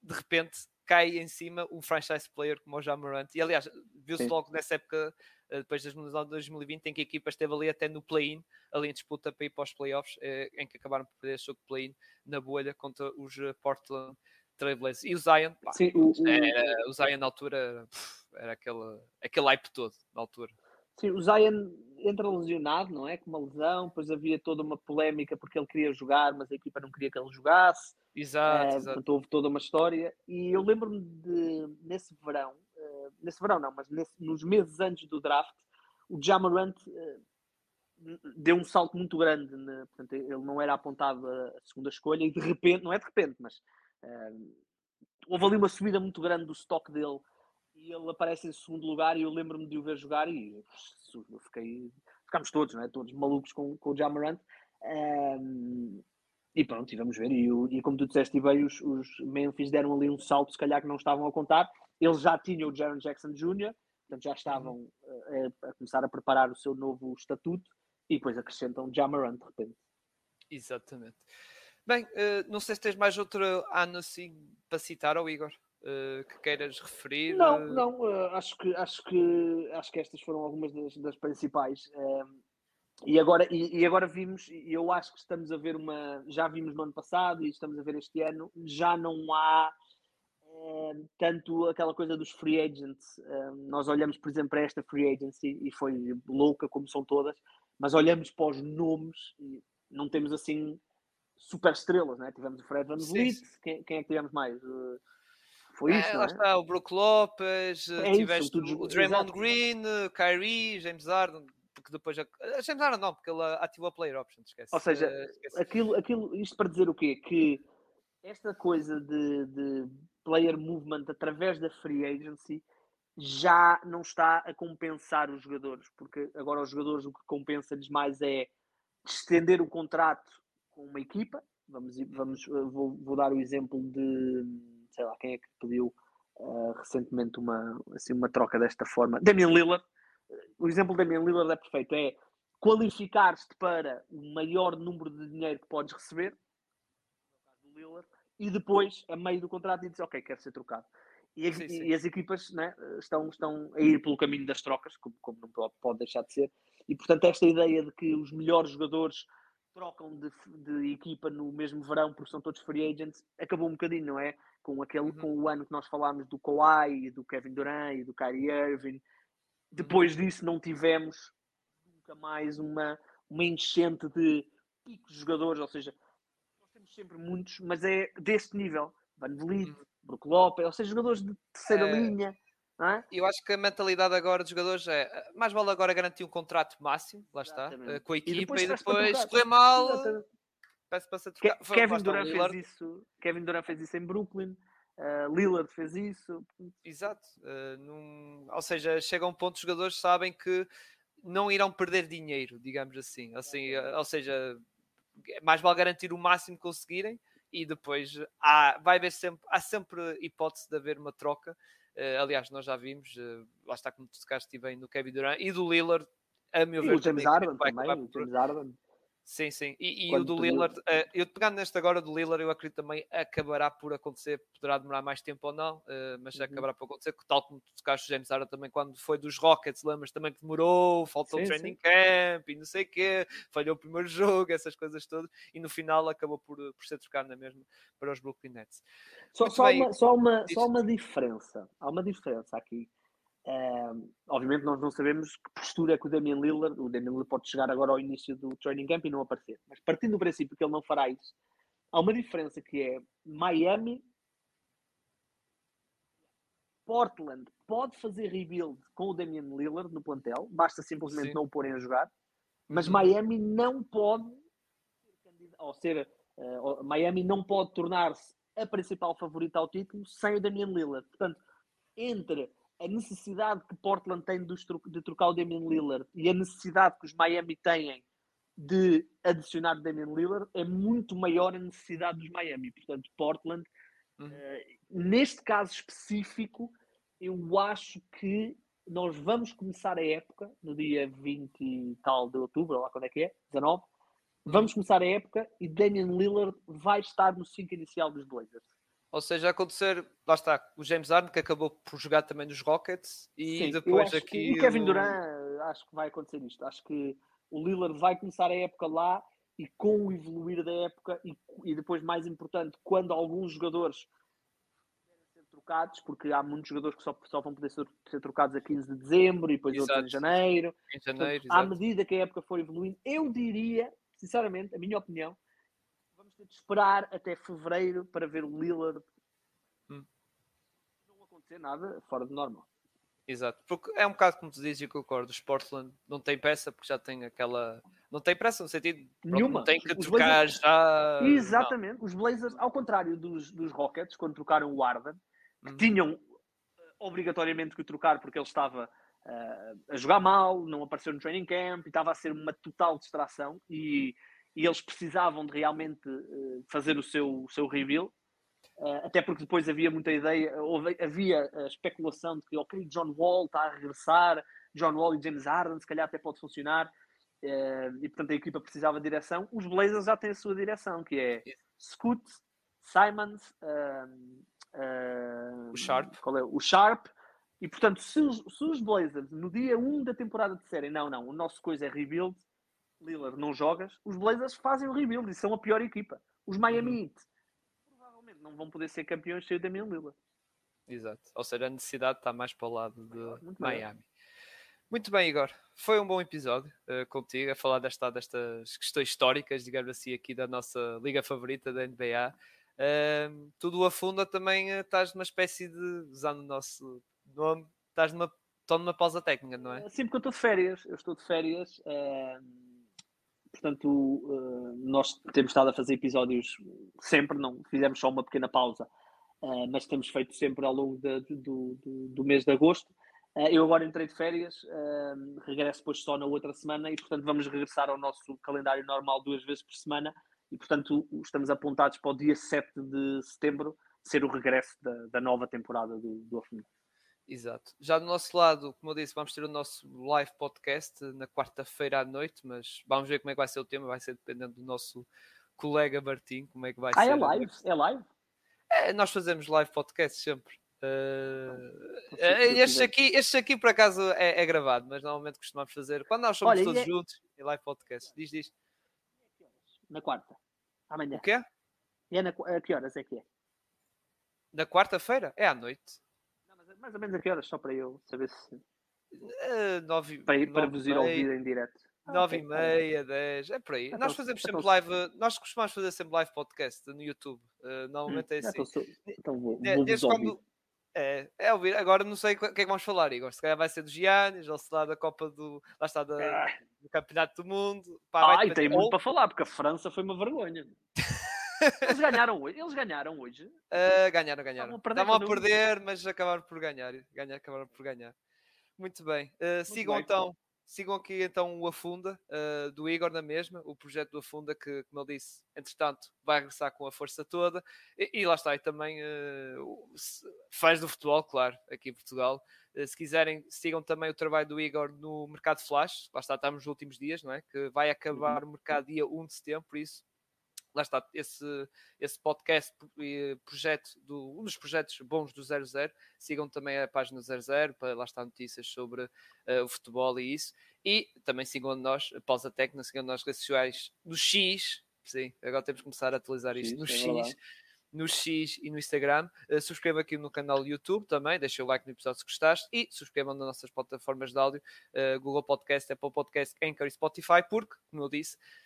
de repente cai em cima um franchise player como o Jamorant. E aliás, viu-se logo nessa época, depois das de 2020, em que a equipa esteve ali até no play-in, ali em disputa para ir para os playoffs, em que acabaram por perder esse jogo de play-in na bolha contra os Portland Trailblazers. E o Zion, pá, Sim, o. Era, o Zion na altura era aquele, aquele hype todo na altura. Sim, o Zion entra lesionado, não é? Com uma lesão, depois havia toda uma polémica porque ele queria jogar, mas a equipa não queria que ele jogasse. Exato, uh, exato. houve toda uma história. E eu lembro-me de, nesse verão, uh, nesse verão não, mas nesse, nos meses antes do draft, o Jamarant uh, deu um salto muito grande. Ne, portanto, ele não era apontado a, segunda escolha e de repente, não é de repente, mas houve ali uma subida muito grande do estoque dele e ele aparece em segundo lugar e eu lembro-me de o ver jogar e eu fiquei, ficámos todos, é? todos malucos com, com o Jamarant. Um, e pronto, e vamos ver. E, e como tu disseste, bem, os, os Memphis deram ali um salto, se calhar que não estavam a contar. Eles já tinham o Jaron Jackson Jr., portanto já estavam a, a, a, começar a preparar o seu novo estatuto e depois acrescentam Jamarant de repente. Exatamente. Bem, uh, não sei se tens mais outro ano assim para citar ao Igor. Uh, que queiras referir? Não, não, uh, acho, que, acho, que, acho que estas foram algumas das, das principais. e, agora, e, e, agora vimos, e eu acho que estamos a ver uma. Já vimos no ano passado e estamos a ver este ano, já não há tanto aquela coisa dos free agents. nós olhamos, por exemplo, para esta free agency e foi louca, como são todas, mas olhamos para os nomes e não temos assim super estrelas, né? Tivemos o Fred Van Vliet, quem, quem é que tivemos mais? Uh, foi é, isso, é, lá é? está, o Brook Lopes, é tiveste tudo, o Draymond exato. Green, Kyrie, James Harden, porque depois. A... James Harden não, porque ele ativou a player option, esquece. Ou seja, esquece. Aquilo, aquilo, isto para dizer o quê? Que esta coisa de, de player movement através da free agency já não está a compensar os jogadores, porque agora os jogadores o que compensa-lhes mais é estender o contrato com uma equipa. Vamos, vamos, vou, vou dar o exemplo de sei lá, quem é que pediu uh, recentemente uma, assim, uma troca desta forma? Damian Lillard. O exemplo da Damian Lillard é perfeito. É qualificar-te para o maior número de dinheiro que podes receber, e depois, a meio do contrato, dizes, ok, quero ser trocado. E, sim, sim. e as equipas né, estão, estão a ir pelo caminho das trocas, como, como não pode deixar de ser. E, portanto, esta ideia de que os melhores jogadores trocam de, de, equipa no mesmo verão porque são todos free agents, acabou um bocadinho, não é? Com, aquele, uhum. com o ano que nós falámos do Kawhi, do Kevin Durant e do Kyrie Irving. Depois uhum. disso não tivemos nunca mais uma, uma enchente de picos de jogadores, ou seja, nós temos sempre muitos, mas é deste nível. Van Vliet, uhum. Brook Lopez, ou seja, jogadores de terceira é... linha é? Eu acho que a mentalidade agora dos jogadores é eh, mais vale agora garantir um contrato máximo, lá está, Exatamente. Eh, com a equipa e depois, e depois correr mal, peço para ser trocado. Ke Kevin Durant fez isso, Kevin Durant fez isso em Brooklyn. Uh, Lillard fez isso. Exato. Uh, num... Ou seja, chega a um ponto os jogadores sabem que não irão perder dinheiro, digamos assim. assim ou seja, mais vale garantir o máximo que conseguirem e depois há, vai haver sempre, há sempre hipótese de haver uma troca aliás, nós já vimos, uh, lá está como tu tocaste bem no Kevin Durant e do Lillard, a meu e ver. O James Harden também, o James Harden. Sim, sim. E, e o do Lillard, uh, eu pegando neste agora do Lillard, eu acredito também acabará por acontecer, poderá demorar mais tempo ou não, uh, mas uhum. acabará por acontecer, tal como tu tocaste o James Harden também quando foi dos Rockets, lembras também que demorou, faltou o training sim. camp e não sei o quê, falhou o primeiro jogo, essas coisas todas, e no final acabou por, por ser trocado na mesma para os Brooklyn Nets. Só, só, uma, só, uma, só uma diferença, há uma diferença aqui obviamente nós não sabemos que postura é que o Damian Lillard, o Damian Lillard pode chegar agora ao início do training camp e não aparecer, mas partindo do princípio que ele não fará isso, há uma diferença que é Miami, Portland pode fazer rebuild com o Damian Lillard no plantel, basta simplesmente Sim. não o porem a jogar, mas uhum. Miami não pode ou ser uh, Miami não pode tornar-se a principal favorita ao título sem o Damian Lillard. Portanto, entre a necessidade que Portland tem de trocar o Damian Lillard e a necessidade que os Miami têm de adicionar o Damian Lillard é muito maior a necessidade dos Miami. Portanto, Portland, uhum. uh, neste caso específico, eu acho que nós vamos começar a época no dia 20 e tal de outubro, lá quando é que é? 19. Uhum. Vamos começar a época e Damian Lillard vai estar no 5 inicial dos Blazers. Ou seja, acontecer, lá está, o James Harden que acabou por jogar também nos Rockets e Sim, depois aqui. Que, e Kevin Durant, acho que vai acontecer isto. Acho que o Lillard vai começar a época lá e com o evoluir da época e, e depois, mais importante, quando alguns jogadores trocados, porque há muitos jogadores que só, só vão poder ser, ser trocados a 15 de dezembro e depois exato. outros em janeiro. Em janeiro Portanto, à medida que a época for evoluindo, eu diria, sinceramente, a minha opinião, de esperar até fevereiro para ver o Lillard. Hum. Não acontecer nada fora de normal. Exato, porque é um bocado como tu dizes e eu concordo. Os Portland não tem pressa porque já tem aquela. Não tem pressa no sentido. Nenhuma. Não tem que os trocar Blazers... já. Exatamente. Não. Os Blazers, ao contrário dos, dos Rockets, quando trocaram o Arden, que uhum. tinham eh, obrigatoriamente que o trocar porque ele estava uh, a jogar mal, não apareceu no training camp e estava a ser uma total distração e, e eles precisavam de realmente uh, fazer o seu, o seu reveal Uh, até porque depois havia muita ideia, havia a especulação de que, ok, John Wall está a regressar, John Wall e James Harden, se calhar até pode funcionar, uh, e portanto a equipa precisava de direção. Os Blazers já têm a sua direção, que é Scoot, Simons, uh, o Sharp. É? O Sharp. E portanto, se os, se os Blazers no dia 1 da temporada disserem não, não, o nosso coisa é rebuild, Lillard não jogas, os Blazers fazem o rebuild e são a pior equipa. Os Miami uhum. Heat não vão poder ser campeões sem o Damian Lillard. Exato. Ou seja, a necessidade está mais para o lado de Muito Miami. Bem. Muito bem, Igor. Foi um bom episódio uh, contigo a falar desta, destas questões históricas, digamos assim, aqui da nossa liga favorita da NBA. Uh, tudo afunda também, uh, estás numa espécie de, usando o nosso nome, estás numa, estás numa pausa técnica, não é? Sim, porque eu estou de férias. Eu estou de férias. Uh Portanto, eh, nós temos estado a fazer episódios sempre, não fizemos só uma pequena pausa, eh, mas temos feito sempre ao longo de, do, do, do, mês de agosto. Eh, eu agora entrei de férias, regresso depois só na outra semana e, portanto, vamos regressar ao nosso calendário normal duas vezes por semana e, portanto, estamos apontados para o dia 7 de setembro ser o regresso da, da nova temporada do, do Exato. Já do nosso lado, como eu disse, vamos ter o nosso live podcast na quarta-feira à noite, mas vamos ver como é que vai ser o tema, vai ser dependendo do nosso colega Martim, como é que vai ah, ser. Ah, é live? É live? É, nós fazemos live podcast sempre. Uh, este, aqui, este aqui por acaso é, é, gravado, mas normalmente costumamos fazer quando nós somos Olha, todos é... juntos é live podcast. Diz, diz. Na quarta, amanhã. O quê? E é na, a que horas é que é? Na quarta-feira? É à noite mais ou menos a que horas? Só para eu saber se. Uh, nove, para, ir, para vos ir ouvir em direto. Ah, nove okay. e meia, dez, é por aí. Então, nós fazemos então, sempre live, nós costumamos fazer sempre live podcast no YouTube. Uh, normalmente hum, é assim. Então, então vou, vou Desde quando, é, é ouvir. Agora não sei o que é que vamos falar, Igor. Se calhar vai ser do Giannis, ou se lá da Copa do. Lá está da, ah. do Campeonato do Mundo. Pá, ah, e tem muito para falar, porque a França foi uma vergonha. Eles ganharam hoje. Eles ganharam hoje. Uh, ganharam, ganharam. Estavam a perder, mas acabaram por ganhar. ganhar acabaram por ganhar. Muito bem. Uh, Muito sigam bem, então. Sigam aqui então o Afunda uh, do Igor na mesma, o projeto do Afunda que, como ele disse, entretanto vai regressar com a força toda e, e lá está, e também uh, fãs do futebol, claro, aqui em Portugal. Uh, se quiserem, sigam também o trabalho do Igor no Mercado Flash, lá está, estamos nos últimos dias, não é? Que vai acabar uhum. o mercado dia 1 de setembro, por isso lá está, esse, esse podcast e projeto, do, um dos projetos bons do 00, sigam também a página 00 para lá estar notícias sobre uh, o futebol e isso, e também sigam nós, após a técnica, sigam nas redes sociais no X, sim, agora temos que começar a atualizar isto, no X, é no X e no Instagram. Uh, subscreva aqui no canal do YouTube também, deixa o like no episódio se gostaste e subscrevam nas nossas plataformas de áudio, uh, Google Podcast, Apple Podcast, Anchor e Spotify, porque, como eu disse, eh,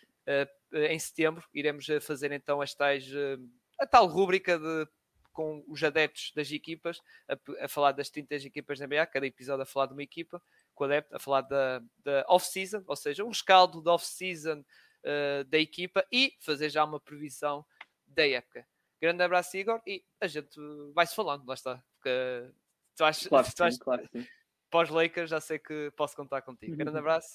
em setembro iremos eh, fazer então as tais, eh, a tal rúbrica de com os adeptos das equipas, a, a, falar das 30 equipas da NBA, cada episódio a falar de uma equipa, com o adepto, a falar da, da off-season, ou seja, um rescaldo da off-season uh, da equipa e fazer já uma previsão da época. Grande abraço, Igor, e a gente vai-se falando, lá está. Porque tu achas, claro, tu achas, sim, claro sim. Pós-Lakers, já sei que posso contar contigo. Grande abraço